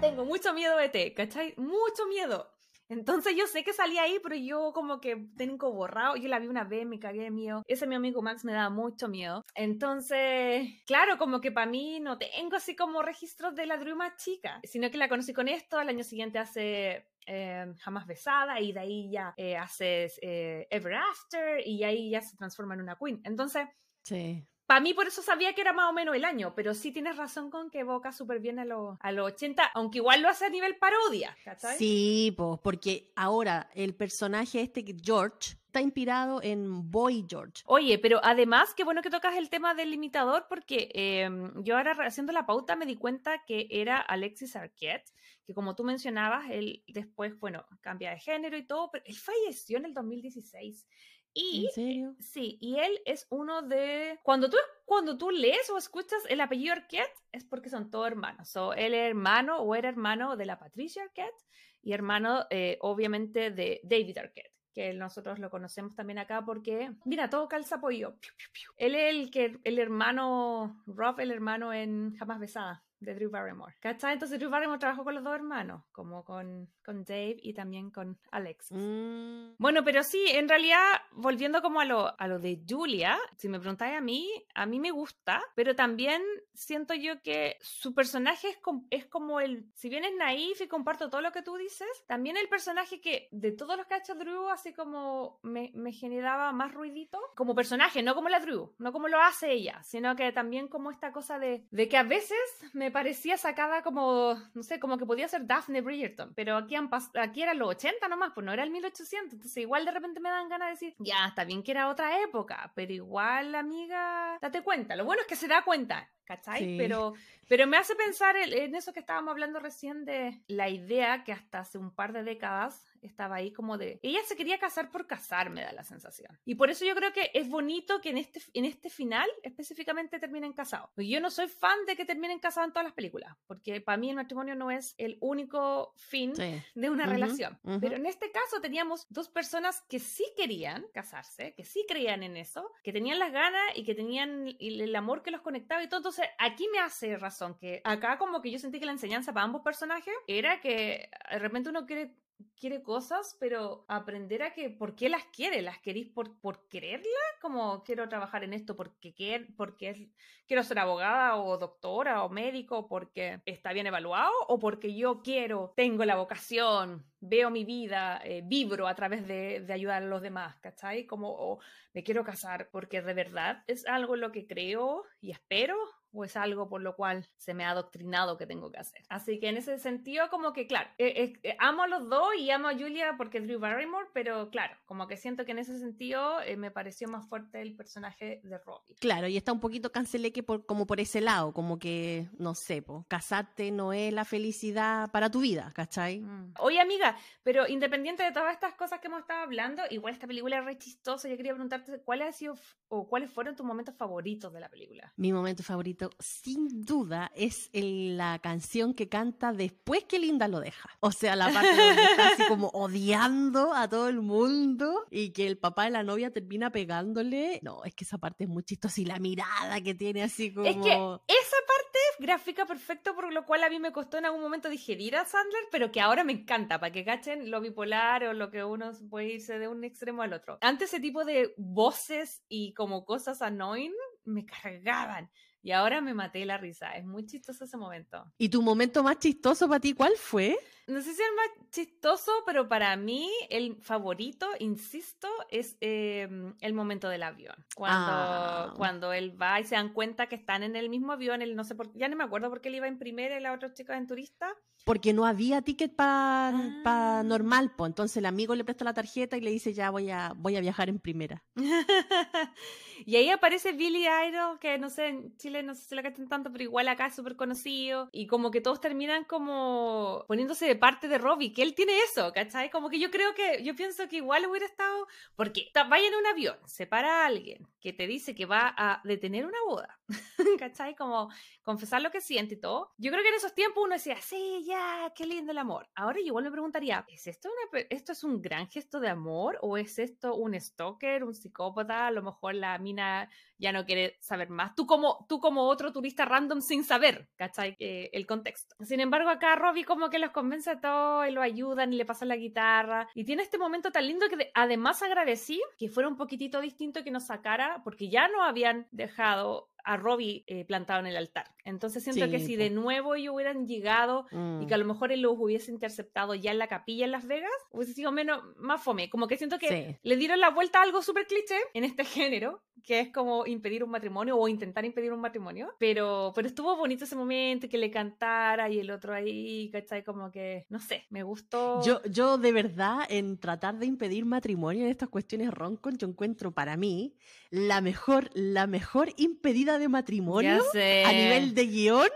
tengo mucho miedo de T, ¿cachai? Mucho miedo. Entonces yo sé que salía ahí, pero yo como que tengo borrado. Yo la vi una vez, me cagué de miedo. Ese mi amigo Max me daba mucho miedo. Entonces, claro, como que para mí no tengo así como registros de la Drew más chica, sino que la conocí con esto. Al año siguiente hace eh, Jamás Besada y de ahí ya eh, haces eh, Ever After y ahí ya se transforma en una queen. Entonces, Sí. para mí por eso sabía que era más o menos el año, pero sí tienes razón con que evoca súper bien a los a los 80, aunque igual lo hace a nivel parodia, ¿cachai? Sí, pues, porque ahora el personaje este, George, está inspirado en Boy George. Oye, pero además, qué bueno que tocas el tema del imitador, porque eh, yo ahora haciendo la pauta me di cuenta que era Alexis Arquette, que como tú mencionabas, él después, bueno, cambia de género y todo, pero él falleció en el 2016. Y ¿En serio? Sí, y él es uno de... Cuando tú, cuando tú lees o escuchas el apellido Arquette, es porque son todos hermanos. So, él es hermano o era hermano de la Patricia Arquette y hermano, eh, obviamente, de David Arquette que nosotros lo conocemos también acá porque, mira, todo calza pollo. Piu, piu, piu. Él es el, que, el hermano, Rob, el hermano en Jamás Besada de Drew Barrymore. ¿Cachai? Entonces Drew Barrymore trabajó con los dos hermanos, como con, con Dave y también con Alexis. Mm, Bueno, pero sí, en realidad, volviendo como a lo, a lo de Julia, si me preguntáis a mí, a mí me gusta, pero también siento yo que su personaje es, com- es como el, si bien es naif y comparto todo lo que tú dices, también el personaje que de todos los que ha hecho Drew, así como me, me generaba más ruidito, como personaje, no como la Drew, no como lo hace ella, sino que también como esta cosa de, de que a veces me parecía sacada como, no sé, como que podía ser Daphne Bridgerton, pero aquí, han aquí eran los 80 nomás, pues no era el 1800, entonces igual de repente me dan ganas de decir, ya, está bien que era otra época, pero igual, amiga, date cuenta, lo bueno es que se da cuenta. ¿Cachai? Sí. Pero, pero me hace pensar en eso que estábamos hablando recién de la idea que hasta hace un par de décadas estaba ahí como de... Ella se quería casar por casar, me da la sensación. Y por eso yo creo que es bonito que en este, en este final específicamente terminen casados. Yo no soy fan de que terminen casados en todas las películas, porque para mí el matrimonio no es el único fin sí. de una Ujú, relación. ujú. Pero en este caso teníamos dos personas que sí querían casarse, que sí creían en eso, que tenían las ganas y que tenían el, el amor que los conectaba y todo. Entonces, aquí me hace razón que acá como que yo sentí que la enseñanza para ambos personajes era que de repente uno quiere quiere cosas, pero aprender a que por qué las quiere, las queréis por, por quererla, como quiero trabajar en esto porque, quiero, porque es- quiero ser abogada o doctora o médico porque está bien evaluado o porque yo quiero, tengo la vocación, veo mi vida, eh, vibro a través de, de ayudar a los demás, ¿cachai? Como o me quiero casar porque de verdad es algo en lo que creo y espero o es algo por lo cual se me ha adoctrinado que tengo que hacer. Así que en ese sentido, como que, claro, eh, eh, eh, amo a los dos y amo a Julia porque es Drew Barrymore, pero claro, como que siento que en ese sentido eh, me pareció más fuerte el personaje de Robbie. Claro, y está un poquito canceleque por, como por ese lado, como que, no sé, po, casarte no es la felicidad para tu vida, ¿cachai? Mm. Oye, amiga, pero independiente de todas estas cosas que hemos estado hablando, igual esta película es re chistosa. Yo quería preguntarte cuáles ha sido o cuáles fueron tus momentos favoritos de la película. Mi momento favorito, sin duda, es el- la canción que canta después que Linda lo deja. O sea, la parte donde está así como odiando a todo el mundo y que el papá de la novia termina pegándole. No, es que esa parte es muy chistosa y la mirada que tiene así como... Es que esa parte gráfica perfecto, por lo cual a mí me costó en algún momento digerir a Sandler, pero que ahora me encanta, para que cachen lo bipolar o lo que uno puede irse de un extremo al otro. Antes ese tipo de voces y como cosas annoying me cargaban. Y ahora me maté la risa. Es muy chistoso ese momento. ¿Y tu momento más chistoso para ti cuál fue? No sé si es el más chistoso, pero para mí el favorito, insisto, es eh, el momento del avión. Cuando, Ah. cuando él va y se dan cuenta que están en el mismo avión, él no sé por ya no me acuerdo por qué él iba en primera y la otra chica en turista. Porque no había ticket para Ah. normal, pues entonces el amigo le presta la tarjeta y le dice ya voy a, voy a viajar en primera. y ahí aparece Billy Idol, que no sé, en Chile no sé si la cantan tanto, pero igual acá es súper conocido. Y como que todos terminan como poniéndose de parte de Robbie, que él tiene eso, ¿cachai? Como que yo creo que, yo pienso que igual hubiera estado, porque vaya en un avión, se para alguien que te dice que va a detener una boda, ¿cachai? Como confesar lo que siente y todo. Yo creo que en esos tiempos uno decía, sí, ya, qué lindo el amor. Ahora yo igual me preguntaría, ¿es esto, una esto es un gran gesto de amor o es esto un stalker, un psicópata? A lo mejor la mina ya no quiere saber más. Tú como, tú como otro turista random sin saber, ¿cachai? Eh, el contexto. Sin embargo, acá Robbie como que los convence a todos y lo ayudan y le pasan la guitarra. Y tiene este momento tan lindo que de- además agradecí que fuera un poquitito distinto que nos sacara, porque ya no habían dejado a Robbie eh, plantado en el altar. Entonces siento Sí, que si de nuevo ellos hubieran llegado y Mm. que a lo mejor él los hubiese interceptado ya en la capilla en Las Vegas, hubiese sido menos, más fome. Como que siento que Sí. le dieron la vuelta a algo súper cliché en este género, que es como impedir un matrimonio o intentar impedir un matrimonio. Pero, pero estuvo bonito ese momento que le cantara y el otro ahí, ¿cachai? Como que, no sé, me gustó. Yo, yo de verdad, en tratar de impedir matrimonio en estas cuestiones roncon, yo encuentro para mí la mejor, la mejor impedida de matrimonio ya sé, a nivel de guion.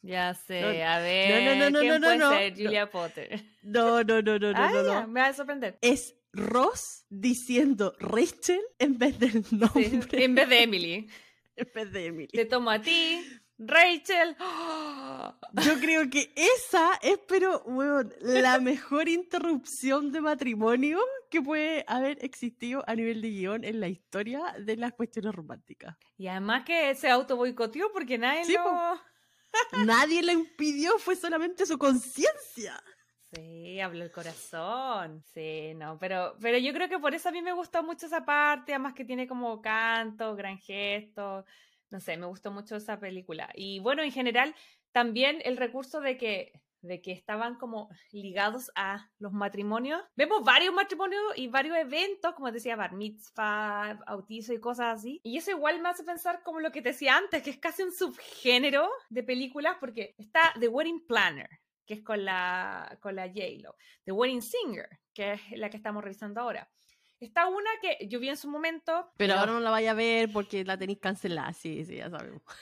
Ya sé, No, a ver. no, no, ¿quién no, no, puede no, ser? no. Julia Potter. No, no, no, no, no, ah, no, no. me va a sorprender. Es Ross diciendo Rachel en vez del nombre, Sí, en vez de Emily. en vez de Emily. Te tomo a ti, Rachel. Yo creo que esa es, pero, weón, la mejor interrupción de matrimonio que puede haber existido a nivel de guion en la historia de las cuestiones románticas. Y además que se auto boicoteó porque nadie Sí, lo... Nadie la impidió, fue solamente su conciencia. Sí, habló el corazón. Sí, no, pero, pero yo creo que por eso a mí me gustó mucho esa parte, además que tiene como canto, gran gesto. No sé, me gustó mucho esa película. Y bueno, en general, también el recurso de que, de que estaban como ligados a los matrimonios. Vemos varios matrimonios y varios eventos, como decía, bar mitzvah, bautizo y cosas así. Y eso igual me hace pensar como lo que te decía antes, que es casi un subgénero de películas, porque está The Wedding Planner, que es con la, con la J-Lo. The Wedding Singer, que es la que estamos revisando ahora. Está una que yo vi en su momento. Pero ahora no la vaya a ver porque la tenéis cancelada, sí, sí, ya sabemos.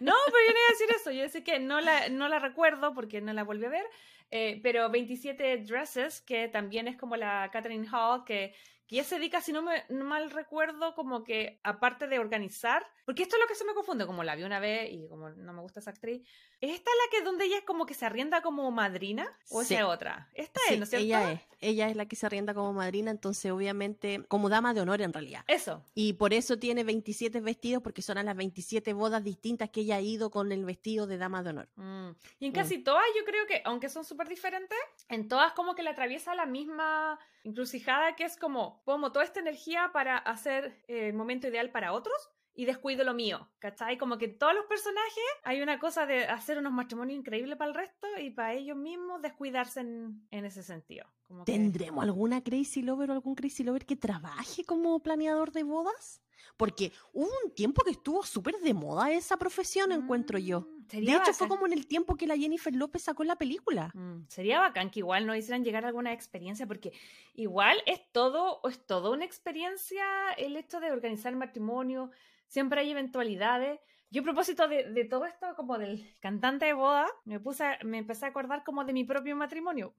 No, pero yo no iba a decir eso. Yo decía que no la, no la recuerdo porque no la volví a ver. eh, pero 27 Dresses, que también es como la Catherine Hall, que, que ella se dedica, si no me no mal recuerdo, como que aparte de organizar, porque esto es lo que se me confunde, como la vi una vez y como no me gusta esa actriz. ¿Es esta la que donde ella es como que se arrienda como madrina? ¿O Sí. esa es otra? Esta Sí, es, ¿no es cierto? ella es. Ella es la que se arrienda como madrina, entonces obviamente como dama de honor en realidad. Eso. Y por eso tiene 27 vestidos, porque son a las 27 bodas distintas que ella ha ido con el vestido de dama de honor. Mm. Y en Mm. casi todas yo creo que, aunque son súper diferentes, en todas como que le atraviesa la misma encrucijada que es como, pongo toda esta energía para hacer eh, el momento ideal para otros y descuido lo mío, ¿cachai? Como que en todos los personajes hay una cosa de hacer unos matrimonios increíbles para el resto y para ellos mismos descuidarse en, en ese sentido. Como que- ¿Tendremos alguna Crazy Lover o algún Crazy Lover que trabaje como planeador de bodas? Porque hubo un tiempo que estuvo súper de moda esa profesión, encuentro yo. Mm, De hecho, fue como en el tiempo que la Jennifer López sacó la película. Mm, sería bacán que igual nos hicieran llegar a alguna experiencia, porque igual es todo, es todo una experiencia el hecho de organizar matrimonio, siempre hay eventualidades. Yo a propósito de, de todo esto, como del cantante de boda, me puse, a- me empecé a acordar como de mi propio matrimonio.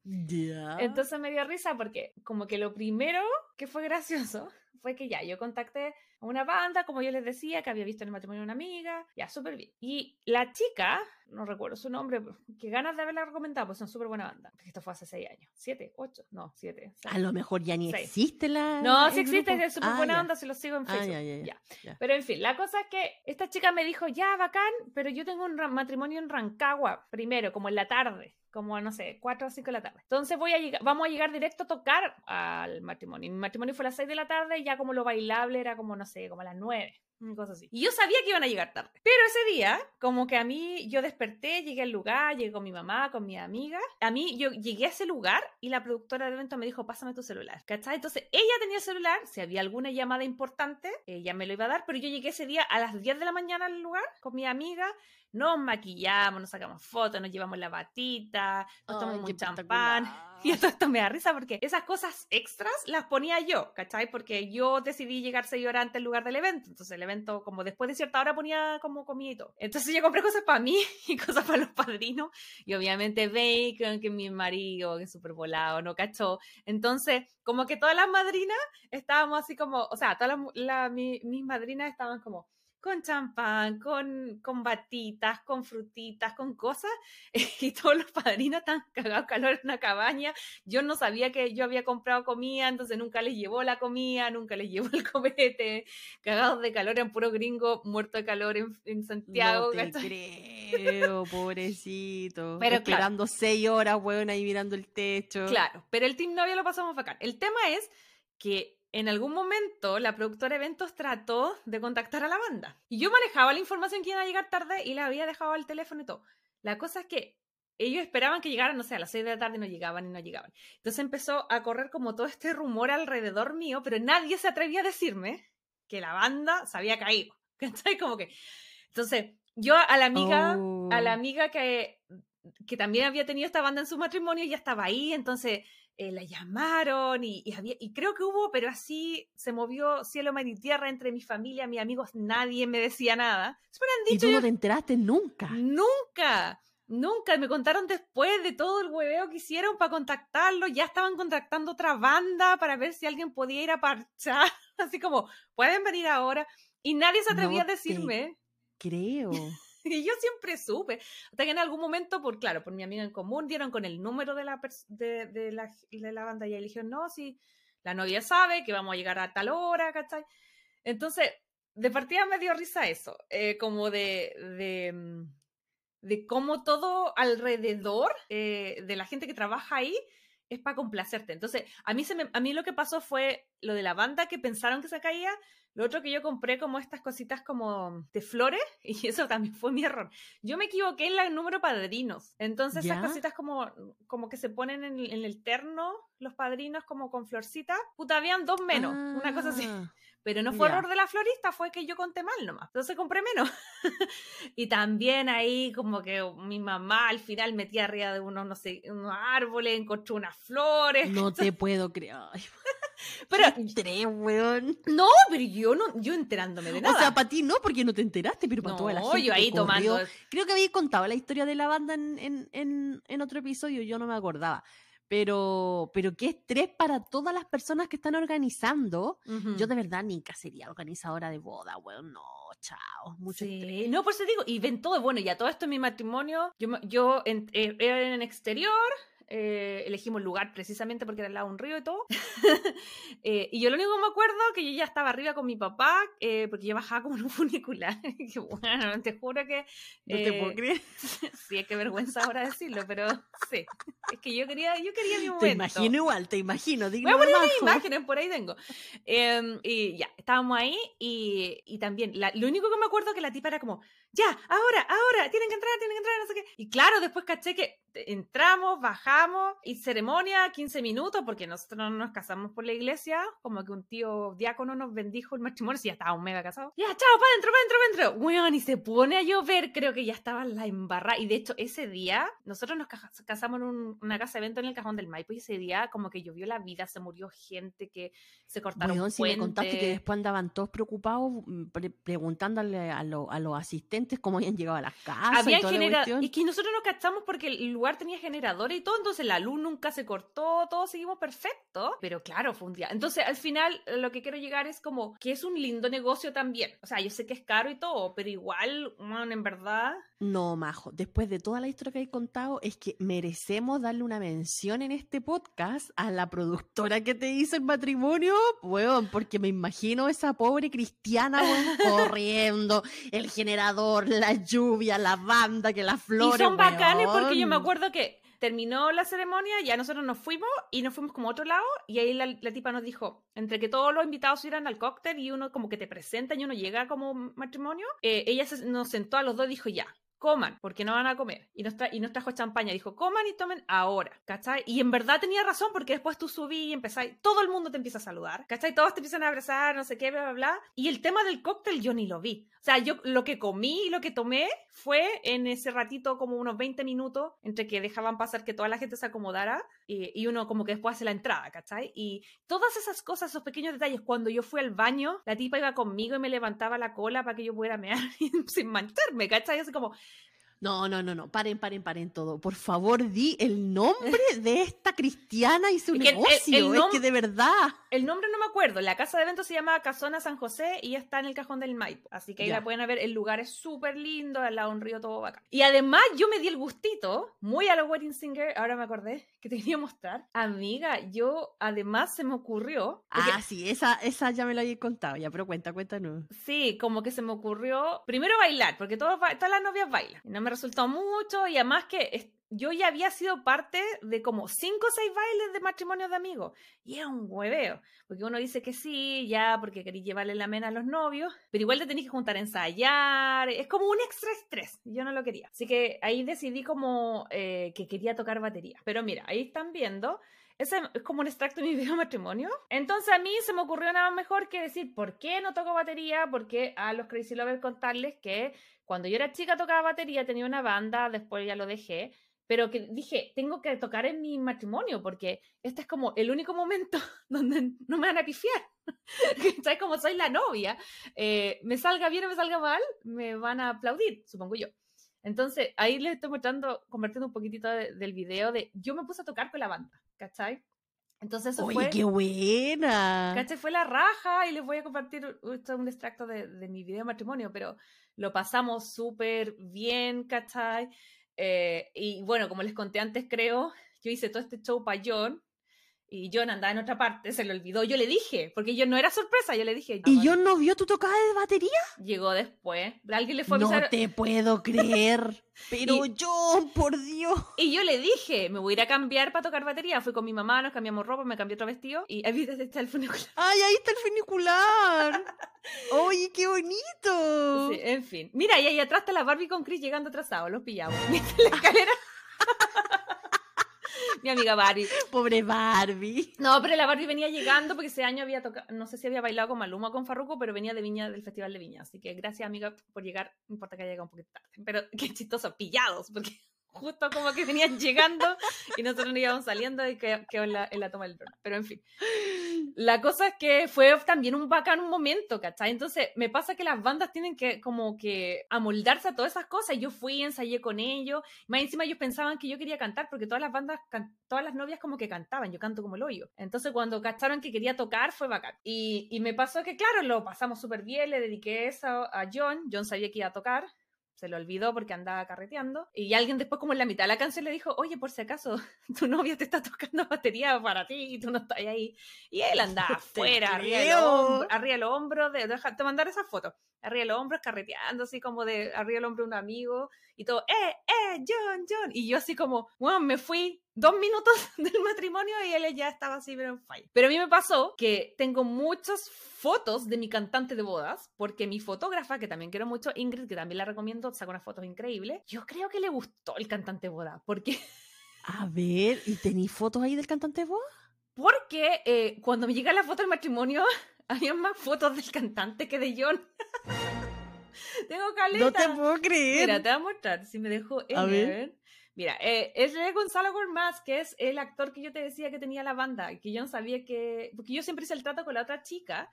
Entonces me dio risa porque como que lo primero que fue gracioso fue que ya yo contacté a una banda, como yo les decía, que había visto en el matrimonio de una amiga, ya súper bien. Y la chica, no recuerdo su nombre, que ganas de haberla recomendado, pues son súper buena banda. Esto fue hace seis años, siete, ocho, no, siete. seis. a lo mejor ya ni Sí. existe la. No, sí existe, grupo. es súper Ah, buena onda, si lo sigo en Ah, Facebook. ya, ya, ya, ya. Pero en fin, la cosa es que esta chica me dijo, ya, bacán, pero yo tengo un matrimonio en Rancagua, primero, como en la tarde, como, no sé, 4 o 5 de la tarde. Entonces voy a llegar, vamos a llegar directo a tocar al matrimonio. Mi matrimonio fue a las 6 de la tarde y ya como lo bailable era como, no sé, como a las 9. Una cosa así. Y yo sabía que iban a llegar tarde. Pero ese día, como que a mí, yo desperté, llegué al lugar, llegué con mi mamá, con mi amiga. A mí, yo llegué a ese lugar y la productora del evento me dijo, pásame tu celular. ¿Cachai? Entonces, ella tenía el celular, si había alguna llamada importante, ella me lo iba a dar, pero yo llegué ese día a las 10 de la mañana al lugar con mi amiga. Nos maquillamos, nos sacamos fotos, nos llevamos la batita, nos tomamos un champán. Y esto, esto me da risa porque esas cosas extras las ponía yo, ¿cachai? Porque yo decidí llegar seis horas antes al lugar del evento. Entonces el evento, como después de cierta hora, ponía como todo. Entonces yo compré cosas para mí y cosas para los padrinos. Y obviamente bacon, que mi marido, que es súper volado, no cachó. Entonces, como que todas las madrinas estábamos así como, o sea, todas las, la- mi- mis madrinas estaban como con champán, con, con batitas, con frutitas, con cosas, y todos los padrinos estaban cagados calor en una cabaña. Yo no sabía que yo había comprado comida, entonces nunca les llevó la comida, nunca les llevó el copete, cagados de calor, eran puro gringo, muerto de calor en, en Santiago. no te creo, pobrecito. Pero Esperando seis horas, weón, ahí mirando el techo. Claro, pero el Team Novio lo pasamos bacán. El tema es que en algún momento la productora de eventos trató de contactar a la banda. Y yo manejaba la información que iban a llegar tarde y la había dejado al teléfono y todo. La cosa es que ellos esperaban que llegaran, no sé, a las 6 de la tarde y no llegaban y no llegaban. Entonces empezó a correr como todo este rumor alrededor mío, pero nadie se atrevía a decirme que la banda se había caído. ¿Cachai? Como que... Entonces, yo a la amiga, a la Oh. amiga que, que también había tenido esta banda en su matrimonio, ya estaba ahí, entonces eh, la llamaron y, y había, y creo que hubo, pero así se movió cielo, mar y tierra entre mi familia, mis amigos, nadie me decía nada. Se me han Y dicho, tú yo- no te enteraste nunca. nunca, nunca, me contaron después de todo el hueveo que hicieron para contactarlo, ya estaban contactando otra banda para ver si alguien podía ir a parchar, así como, pueden venir ahora, y nadie se atrevía No a decirme. Creo. Y yo siempre supe, hasta que en algún momento, por claro, por mi amiga en común, dieron con el número de la, de, de la, de la banda y eligió, no, si la novia sabe que vamos a llegar a tal hora, ¿cachai? Entonces, de partida me dio risa eso, eh, como de, de, mm, de cómo todo alrededor eh, de la gente que trabaja ahí es para complacerte. Entonces, a mí, se me- a mí lo que pasó fue lo de la banda que pensaron que se caía, lo otro que yo compré como estas cositas como de flores, y eso también fue mi error. Yo me equivoqué en el número padrinos. Entonces esas ¿Ya? cositas como, como que se ponen en, en el terno, los padrinos como con florcita, puta, habían dos menos, una cosa así. Pero no fue error de la florista, fue que yo conté mal nomás. Entonces compré menos. y también ahí como que mi mamá al final metía arriba de unos, no sé, unos árboles, encontró unas flores. No te puedo creer. Pero estrés, weón. no, pero yo no, yo enterándome de nada. O sea, para ti no, porque no te enteraste, pero para no, toda la gente. yo ahí tomando. Creo que había contado la historia de la banda en, en, en, en otro episodio, yo no me acordaba. Pero, pero qué estrés para todas las personas que están organizando. Ujú. Yo de verdad nunca sería organizadora de boda, weón. No, chao. Mucho Sí, estrés. no, por eso digo, y ven todo, bueno, ya todo esto en mi matrimonio, yo, yo en, eh, era en el exterior, eh, elegimos lugar precisamente porque era al lado de un río y todo, Eh, y yo lo único que me acuerdo que yo ya estaba arriba con mi papá, eh, porque yo bajaba como en un funicular, que bueno, te juro que... No te eh, puedo creer. Sí, es que vergüenza ahora decirlo, pero sí, es que yo quería, yo quería mi momento. Te imagino igual, te imagino. Voy a poner unas imágenes, por ahí tengo. Em, y ya, estábamos ahí y, y también, la- lo único que me acuerdo que la tipa era como, ya, ahora, ahora, tienen que entrar, tienen que entrar, no sé qué. Y claro, después caché que entramos, bajamos y ceremonia 15 minutos porque nosotros no nos casamos por la iglesia, como que un tío diácono nos bendijo el matrimonio, si ya estábamos mega casados. Ya, chao, para adentro, para adentro, para adentro. Weón, y se pone a llover, creo que ya estaba la embarrada. Y de hecho, ese día, nosotros nos casamos en un- una casa de evento en el Cajón del Maipo y ese día como que llovió la vida, se murió gente, que se cortaron Weón, si me contaste que puentes. después andaban todos preocupados mm, pre- preguntándole a, lo- a los asistentes cómo habían llegado a las casas. Había y toda la genera- cuestión. y que nosotros nos cachamos porque el lugar tenía generadores y todo, entonces la luz nunca se cortó, todos seguimos perfecto, pero claro, fue un día. Entonces, al final, lo que quiero llegar es como que es un lindo negocio también. O sea, yo sé que es caro y todo, pero igual, bueno, en verdad, No, Majo, después de toda la historia que hay contado, es que merecemos darle una mención en este podcast a la productora que te hizo el matrimonio, weón, porque me imagino esa pobre cristiana, weón, corriendo, el generador, la lluvia, la banda, que las flores, y son bacanes porque yo me weón. acuerdo que terminó la ceremonia, ya nosotros nos fuimos y nos fuimos como a otro lado y ahí la, la tipa nos dijo, entre que todos los invitados iban al cóctel y uno como que te presenta y uno llega como matrimonio, eh, ella se- nos sentó a los dos y dijo, ya, coman, porque no van a comer. Y nos, y nos trajo champaña. Dijo, coman y tomen ahora, ¿cachai? Y en verdad tenía razón, porque después tú subí y empezáis, todo el mundo te empieza a saludar, ¿cachai? Todos te empiezan a abrazar, no sé qué, bla, bla, bla. Y el tema del cóctel yo ni lo vi. O sea, yo lo que comí y lo que tomé fue en ese ratito como unos 20 minutos entre que dejaban pasar que toda la gente se acomodara y, y uno como que después hace la entrada, ¿cachai? Y todas esas cosas, esos pequeños detalles, cuando yo fui al baño, la tipa iba conmigo y me levantaba la cola para que yo pudiera mear sin mancharme, ¿cachai? Así como, No, no, no, no, paren, paren, paren todo. Por favor, di el nombre de esta cristiana y su Es que el- el- negocio. el Es que de verdad. el nombre no me acuerdo, la casa de eventos se llama Casona San José y está en el cajón del Maipo, así que ahí Ya. la pueden ver, el lugar es súper lindo, al lado de un río todo bacán. Y además yo me di el gustito, muy a los Wedding Singer, ahora me acordé que te quería mostrar. Amiga, yo además se me ocurrió... porque- Ah, sí, esa, esa ya me la había contado, ya, pero cuenta, cuéntanos. Sí, como que se me ocurrió primero bailar, porque todos todas las novias bailan. No me resultó mucho y además que es- yo ya había sido parte de como cinco o seis bailes de matrimonios de amigos. Y era un hueveo, porque uno dice que sí, ya, porque quería llevarle la mena a los novios, pero igual te tenés que juntar a ensayar. Es como un extra estrés. Yo no lo quería. Así que ahí decidí como eh, que quería tocar batería. Pero mira, ahí están viendo. Ese es como un extracto de mi video matrimonio. Entonces a mí se me ocurrió nada mejor que decir, ¿por qué no toco batería? Porque a los Crazy Lovers contarles que cuando yo era chica tocaba batería, tenía una banda, después ya lo dejé, pero que dije, tengo que tocar en mi matrimonio porque este es como el único momento donde no me van a pifiar. ¿Sabes? Como soy la novia, eh, me salga bien o me salga mal, me van a aplaudir, supongo yo. Entonces, ahí les estoy mostrando, convirtiendo un poquitito de- del video de yo me puse a tocar con la banda, ¿cachai? Entonces eso Oye, fue... qué buena. ¿Cachai? Fue la raja y les voy a compartir esto es un extracto de, de mi video de matrimonio, pero lo pasamos súper bien, ¿cachai? Eh, y bueno, como les conté antes, creo, yo hice todo este show John y John andaba en otra parte, se le olvidó. Yo le dije, porque yo no era sorpresa, yo le dije. ¿Y yo no vio tu tocada de batería? Llegó después, alguien le fue a No avisar. te puedo creer. Pero Y- yo, por Dios. Y yo le dije, me voy a ir a cambiar para tocar batería. Fui con mi mamá, nos cambiamos ropa, me cambié otro vestido y ahí está el funicular. Ay, ahí está el funicular. Oye, qué bonito. Sí, en fin. Mira, y ahí atrás está la Barbie con Chris llegando atrasado, los pillamos. ¿Viste la escalera? Mi amiga Barbie. Pobre Barbie. No, pero la Barbie venía llegando porque ese año había tocado, no sé si había bailado con Maluma o con Farruko, pero venía de Viña, del Festival de Viña. Así que gracias, amiga, por llegar. No importa que haya llegado un poquito tarde. Pero qué chistoso, pillados, porque justo como que venían llegando y nosotros nos íbamos saliendo y que- quedó en la, en la toma del dron. Pero en fin. La cosa es que fue también un bacán momento, ¿cachai? Entonces, me pasa que las bandas tienen que como que amoldarse a todas esas cosas. Yo fui, ensayé con ellos. Más encima ellos pensaban que yo quería cantar porque todas las bandas, todas las novias como que cantaban. Yo canto como el hoyo. Entonces, cuando cacharon que quería tocar, fue bacán. Y, y me pasó que, claro, lo pasamos súper bien. Le dediqué eso a John. John sabía que iba a tocar. Se lo olvidó porque andaba carreteando. Y alguien después, como en la mitad de la canción, le dijo, oye, por si acaso, tu novia te está tocando batería para ti y tú no estás ahí. Y él andaba afuera, arriba del creo. hombro, arriba del hombro, de, deja- mandar esa foto, arriba del hombro, carreteando, así como de arriba del hombro un amigo, y todo, ¡eh, eh, John, John! Y yo así como, bueno, me fui dos minutos del matrimonio y él ya estaba así, pero en falla. Pero a mí me pasó que tengo muchas fotos de mi cantante de bodas, porque mi fotógrafa, que también quiero mucho, Ingrid, que también la recomiendo, saca unas fotos increíbles, yo creo que le gustó el cantante de boda, porque A ver, ¿y tení fotos ahí del cantante de voz? Porque eh, cuando me llega la foto del matrimonio, había más fotos del cantante que de John. Tengo caleta. No te puedo creer. Mira, te voy a mostrar, si me dejo A ver. ver. Mira, eh, es de Gonzalo Gormaz, que es el actor que yo te decía que tenía la banda, que yo no sabía que... Porque yo siempre hice el trato con la otra chica.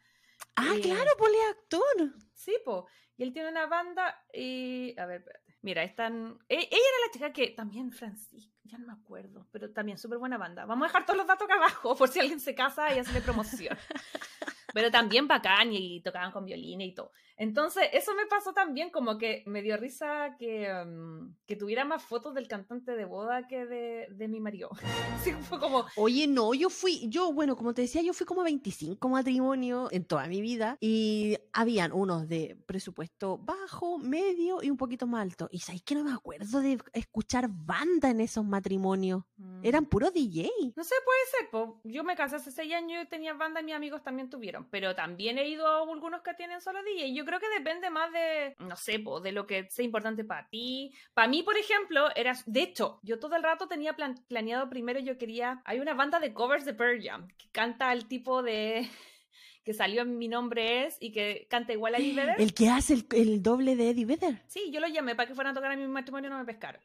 ah, eh, claro, pues él es actor. Sí, po. Y él tiene una banda y... A ver, espérate. Mira, están... e- Ella era la chica que también, Francisco, ya no me acuerdo, pero también súper buena banda. Vamos a dejar todos los datos acá abajo por si alguien se casa y hacerle promoción. pero también bacán y tocaban con violín y todo. Entonces, eso me pasó también, como que me dio risa que, um, que tuviera más fotos del cantante de boda que de, de mi marido. Fue como, Oye, no, yo fui, yo, bueno, como te decía, yo fui como a 25 matrimonios en toda mi vida y habían unos de presupuesto bajo, medio y un poquito más alto. Y sabéis que no me acuerdo de escuchar banda en esos matrimonio? Mm. Eran puros DJ. No sé, puede ser. Yo me casé hace seis años y tenía banda y mis amigos también tuvieron. Pero también he ido a algunos que tienen solo DJ. Yo creo que depende más de, no sé, po, de lo que sea importante para ti. Para mí, por ejemplo, era. De hecho, yo todo el rato tenía plan- planeado primero, yo quería. Hay una banda de covers de Pearl Jam que canta el tipo de. que salió en mi nombre es y que canta igual a Eddie Vedder. El que hace el, el doble de Eddie Vedder. Sí, yo lo llamé para que fueran a tocar a mi matrimonio y no me pescaron.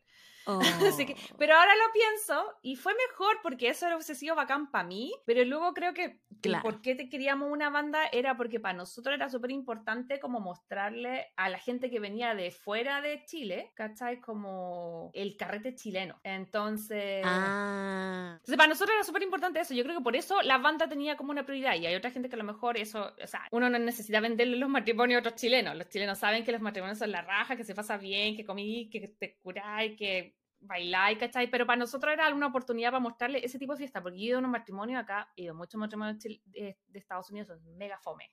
Oh. Así que, pero ahora lo pienso y fue mejor porque eso hubiese sido bacán para mí, pero luego creo que Claro. por qué te queríamos una banda era porque para nosotros era súper importante como mostrarle a la gente que venía de fuera de Chile, ¿cachai? Como el carrete chileno. Entonces... Ah. Entonces, para nosotros era súper importante eso. Yo creo que por eso la banda tenía como una prioridad. Y hay otra gente que a lo mejor eso, o sea, uno no necesita venderle los matrimonios a otros chilenos. Los chilenos saben que los matrimonios son la raja, que se pasa bien, que comí, que te curáis, que bailáis, ¿cachai? Pero para nosotros era una oportunidad para mostrarle ese tipo de fiesta. Porque yo he ido a unos matrimonios acá, he ido a muchos matrimonios de, Estados Unidos, son mega fome.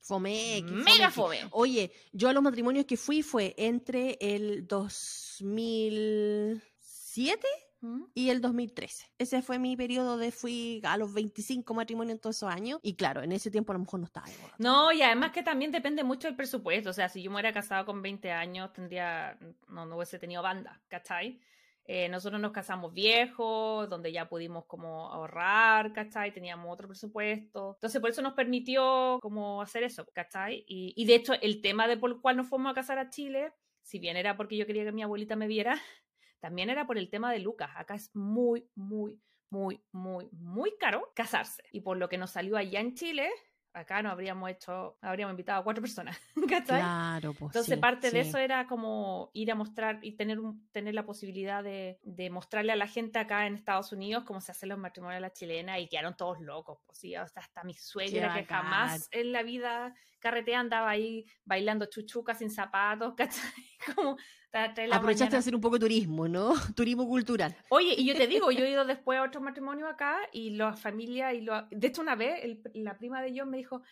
Fome, qué Mega fome. fome. Oye, yo a los matrimonios que fui fue entre el 2007 ¿Mm? y el 2013. Ese fue mi periodo de fui a los 25 matrimonios en todos esos años. Y claro, en ese tiempo a lo mejor no estaba moda. No, y además que también depende mucho del presupuesto. O sea, si yo me hubiera casado con 20 años, tendría, no, no hubiese tenido banda, ¿cachai? Eh, nosotros nos casamos viejos, donde ya pudimos como ahorrar, ¿cachai? Teníamos otro presupuesto. Entonces, por eso nos permitió como hacer eso, ¿cachai? Y, y de hecho, el tema de por el cual nos fuimos a casar a Chile, si bien era porque yo quería que mi abuelita me viera, también era por el tema de Lucas. Acá es muy, muy, muy, muy, muy caro casarse. Y por lo que nos salió allá en Chile, acá no habríamos hecho, habríamos invitado a cuatro personas, ¿cachai? Claro, pues. Entonces sí, parte de sí. eso era como ir a mostrar y tener, un- tener la posibilidad de, de mostrarle a la gente acá en Estados Unidos cómo se hacen los matrimonios a la chilena y quedaron todos locos. Pues, sí, hasta, hasta mi suegra que jamás en la vida carretea andaba ahí bailando chuchuca sin zapatos, ¿cachai? Como las Aprovechaste de hacer un poco de turismo, ¿no? Turismo cultural. Oye, y yo te digo, yo he ido después a otros matrimonios acá y la familia, y lo, de hecho una vez el- la prima de John me dijo,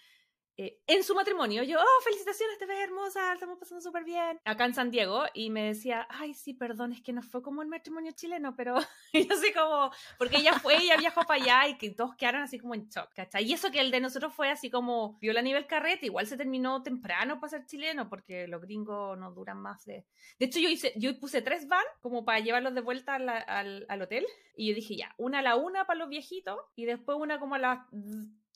eh, en su matrimonio, yo, oh, felicitaciones, te ves hermosa, estamos pasando súper bien, acá en San Diego, y me decía, ay, sí, perdón, es que no fue como el matrimonio chileno, pero yo así como, porque ella fue, ella viajó para allá y que todos quedaron así como en shock, ¿cachai? Y eso que el de nosotros fue así como, viola a nivel carrete, igual se terminó temprano para ser chileno, porque los gringos no duran más de... De hecho, yo hice, yo puse tres van como para llevarlos de vuelta la- al, al hotel, y yo dije, ya, una a la una para los viejitos, y después una como a las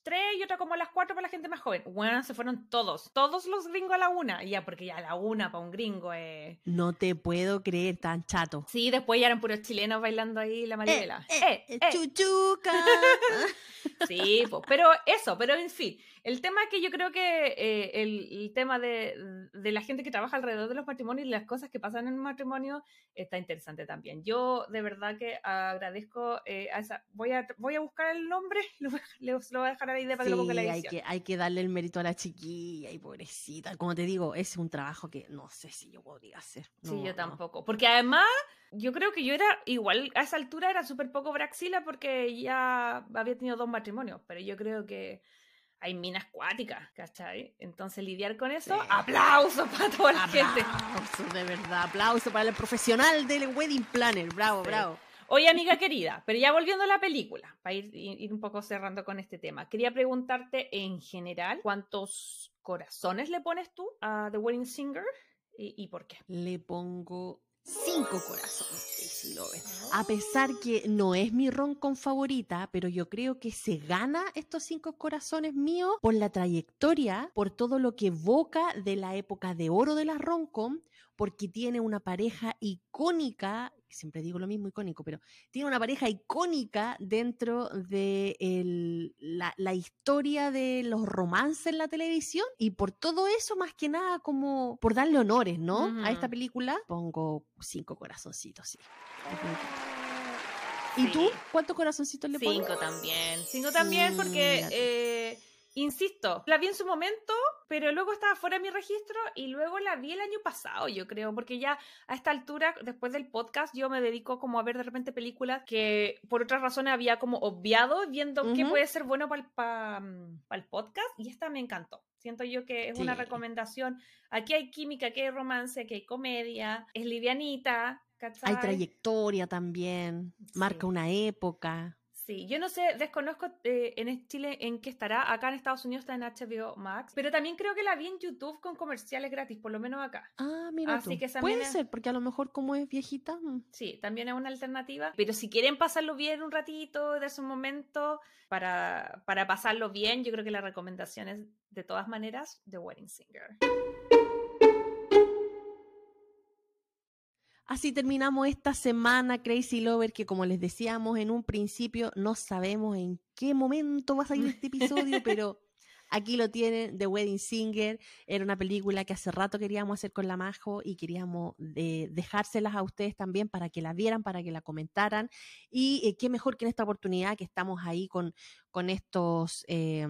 tres y otra como a las cuatro para la gente más joven. Bueno, se fueron todos, todos los gringos a la una, y ya, porque ya a la una para un gringo es... No te puedo creer tan chato. Sí, después ya eran puros chilenos bailando ahí la maribela. Eh, Eh, eh, eh. Chuchuca. Sí, po, pero eso, pero en fin, el tema es que yo creo que eh, el, el tema de, de la gente que trabaja alrededor de los matrimonios y las cosas que pasan en el matrimonio está interesante también. Yo de verdad que agradezco eh, a esa, voy a, voy a buscar el nombre, lo lo voy a dejar la idea para que lo Sí, ponga en la hay que, hay que darle el mérito a la chiquilla y pobrecita. Como te digo, es un trajo que no sé si yo podría hacer. Sí, No, yo no. tampoco. Porque además, yo creo que yo era, igual a esa altura era súper poco braxila porque ya había tenido dos matrimonios, pero yo creo que hay minas cuáticas, ¿cachai? Entonces lidiar con eso, Sí. aplausos para toda la gente. Aplauso, de verdad. Aplauso para el profesional del wedding planner. Bravo, Sí. bravo. Oye, amiga querida, pero ya volviendo a la película, para ir, un poco cerrando con este tema, quería preguntarte en general, ¿cuántos corazones le pones tú a The Wedding Singer y, por qué? Le pongo cinco corazones. A pesar que no es mi roncon favorita, pero yo creo que se gana estos cinco corazones míos por la trayectoria, por todo lo que evoca de la época de oro de la roncon, porque tiene una pareja icónica, siempre digo lo mismo icónico, pero tiene una pareja icónica dentro de el- la, la historia de los romances en la televisión y por todo eso más que nada como por darle honores, ¿no? A esta película pongo cinco corazoncitos, sí. ¿Y Sí. tú? ¿Cuántos corazoncitos le pones? Cinco también. Cinco también porque, eh, insisto, la vi en su momento, pero luego estaba fuera de mi registro y luego la vi el año pasado, yo creo, porque ya a esta altura, después del podcast, yo me dedico como a ver de repente películas que por otras razones había como obviado viendo qué Ujú. puede ser bueno para el podcast y esta me encantó. Siento yo que es una Sí. recomendación. Aquí hay química, aquí hay romance, aquí hay comedia, es livianita, ¿cachai? Hay trayectoria también, marca Sí. una época. Sí, yo no sé, desconozco eh, en Chile en qué estará. Acá en Estados Unidos está en HBO Max, pero también creo que la vi en YouTube con comerciales gratis, por lo menos acá. Ah, mira Así tú. que Puede es- ser, porque a lo mejor como es viejita. mm. Sí, también es una alternativa. Pero si quieren pasarlo bien un ratito, darse un momento para, para pasarlo bien, yo creo que la recomendación es, de todas maneras, The Wedding Singer. Así terminamos esta semana Crazy Lover, que como les decíamos en un principio, no sabemos en qué momento va a salir este episodio, pero aquí lo tienen, The Wedding Singer. Era una película que hace rato queríamos hacer con la Majo y queríamos eh, dejárselas a ustedes también para que la vieran, para que la comentaran. Y eh, qué mejor que en esta oportunidad que estamos ahí con, con estos eh,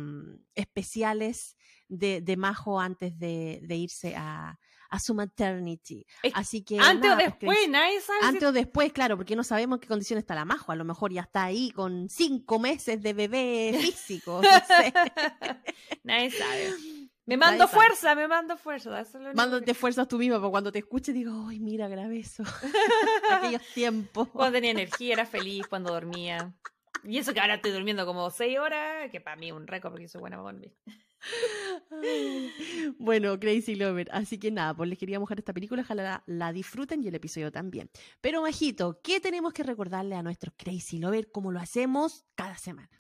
especiales de, de Majo antes de, de irse a, a su maternity. Es- Así que Antes nada, o después, nadie sabe. si- antes o después, claro, porque no sabemos en qué condición está la Majo. A lo mejor ya está ahí con cinco meses de bebé físico. no sé. Nadie sabe. Me mando fuerza, me mando fuerza. Mándate que- fuerzas tú misma para cuando te escuche digo, ay, mira, grabé eso. Aquellos tiempos. Cuando tenía energía, era feliz, cuando dormía. Y eso que ahora estoy durmiendo como seis horas, que para mí es un récord porque soy buena para dormir. Bueno, Crazy Lover. Así que nada, pues les queríamos dejar esta película, ojalá la, la disfruten y el episodio también. Pero, Majito, ¿qué tenemos que recordarle a nuestros Crazy Lover como lo hacemos cada semana?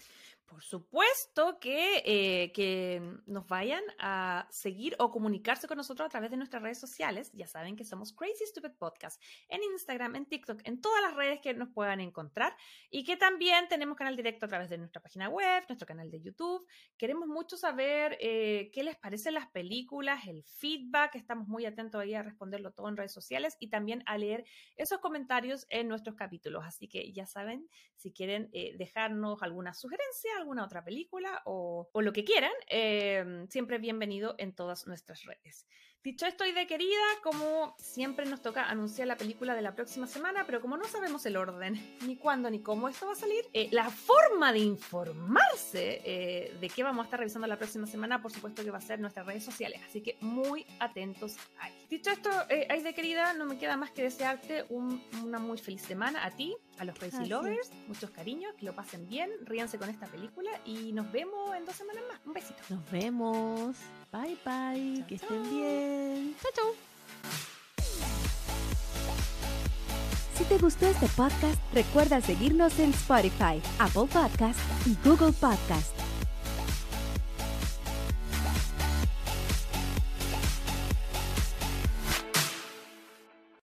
Por supuesto que, eh, que nos vayan a seguir o comunicarse con nosotros a través de nuestras redes sociales. Ya saben que somos Crazy Stupid Podcast en Instagram, en TikTok, en todas las redes que nos puedan encontrar. Y que también tenemos canal directo a través de nuestra página web, nuestro canal de YouTube. Queremos mucho saber eh, qué les parecen las películas, el feedback. Estamos muy atentos ahí a responderlo todo en redes sociales y también a leer esos comentarios en nuestros capítulos. Así que ya saben, si quieren eh, dejarnos alguna sugerencia, alguna otra película o, lo que quieran, eh, siempre bienvenido en todas nuestras redes. Dicho esto y de querida, como siempre nos toca anunciar la película de la próxima semana, pero como no sabemos el orden, ni cuándo, ni cómo esto va a salir, eh, la forma de informarse eh, de qué vamos a estar revisando la próxima semana, por supuesto que va a ser nuestras redes sociales, así que muy atentos ahí. Dicho esto, eh, ay de querida, no me queda más que desearte un- una muy feliz semana a ti, a los Crazy. Lovers, muchos cariños, que lo pasen bien, ríanse con esta película y nos vemos en dos semanas más. Un besito. Nos vemos. Bye bye. Chao, que chao. estén bien. Chao, chao. Si te gustó este podcast, recuerda seguirnos en Spotify, Apple Podcast y Google Podcast.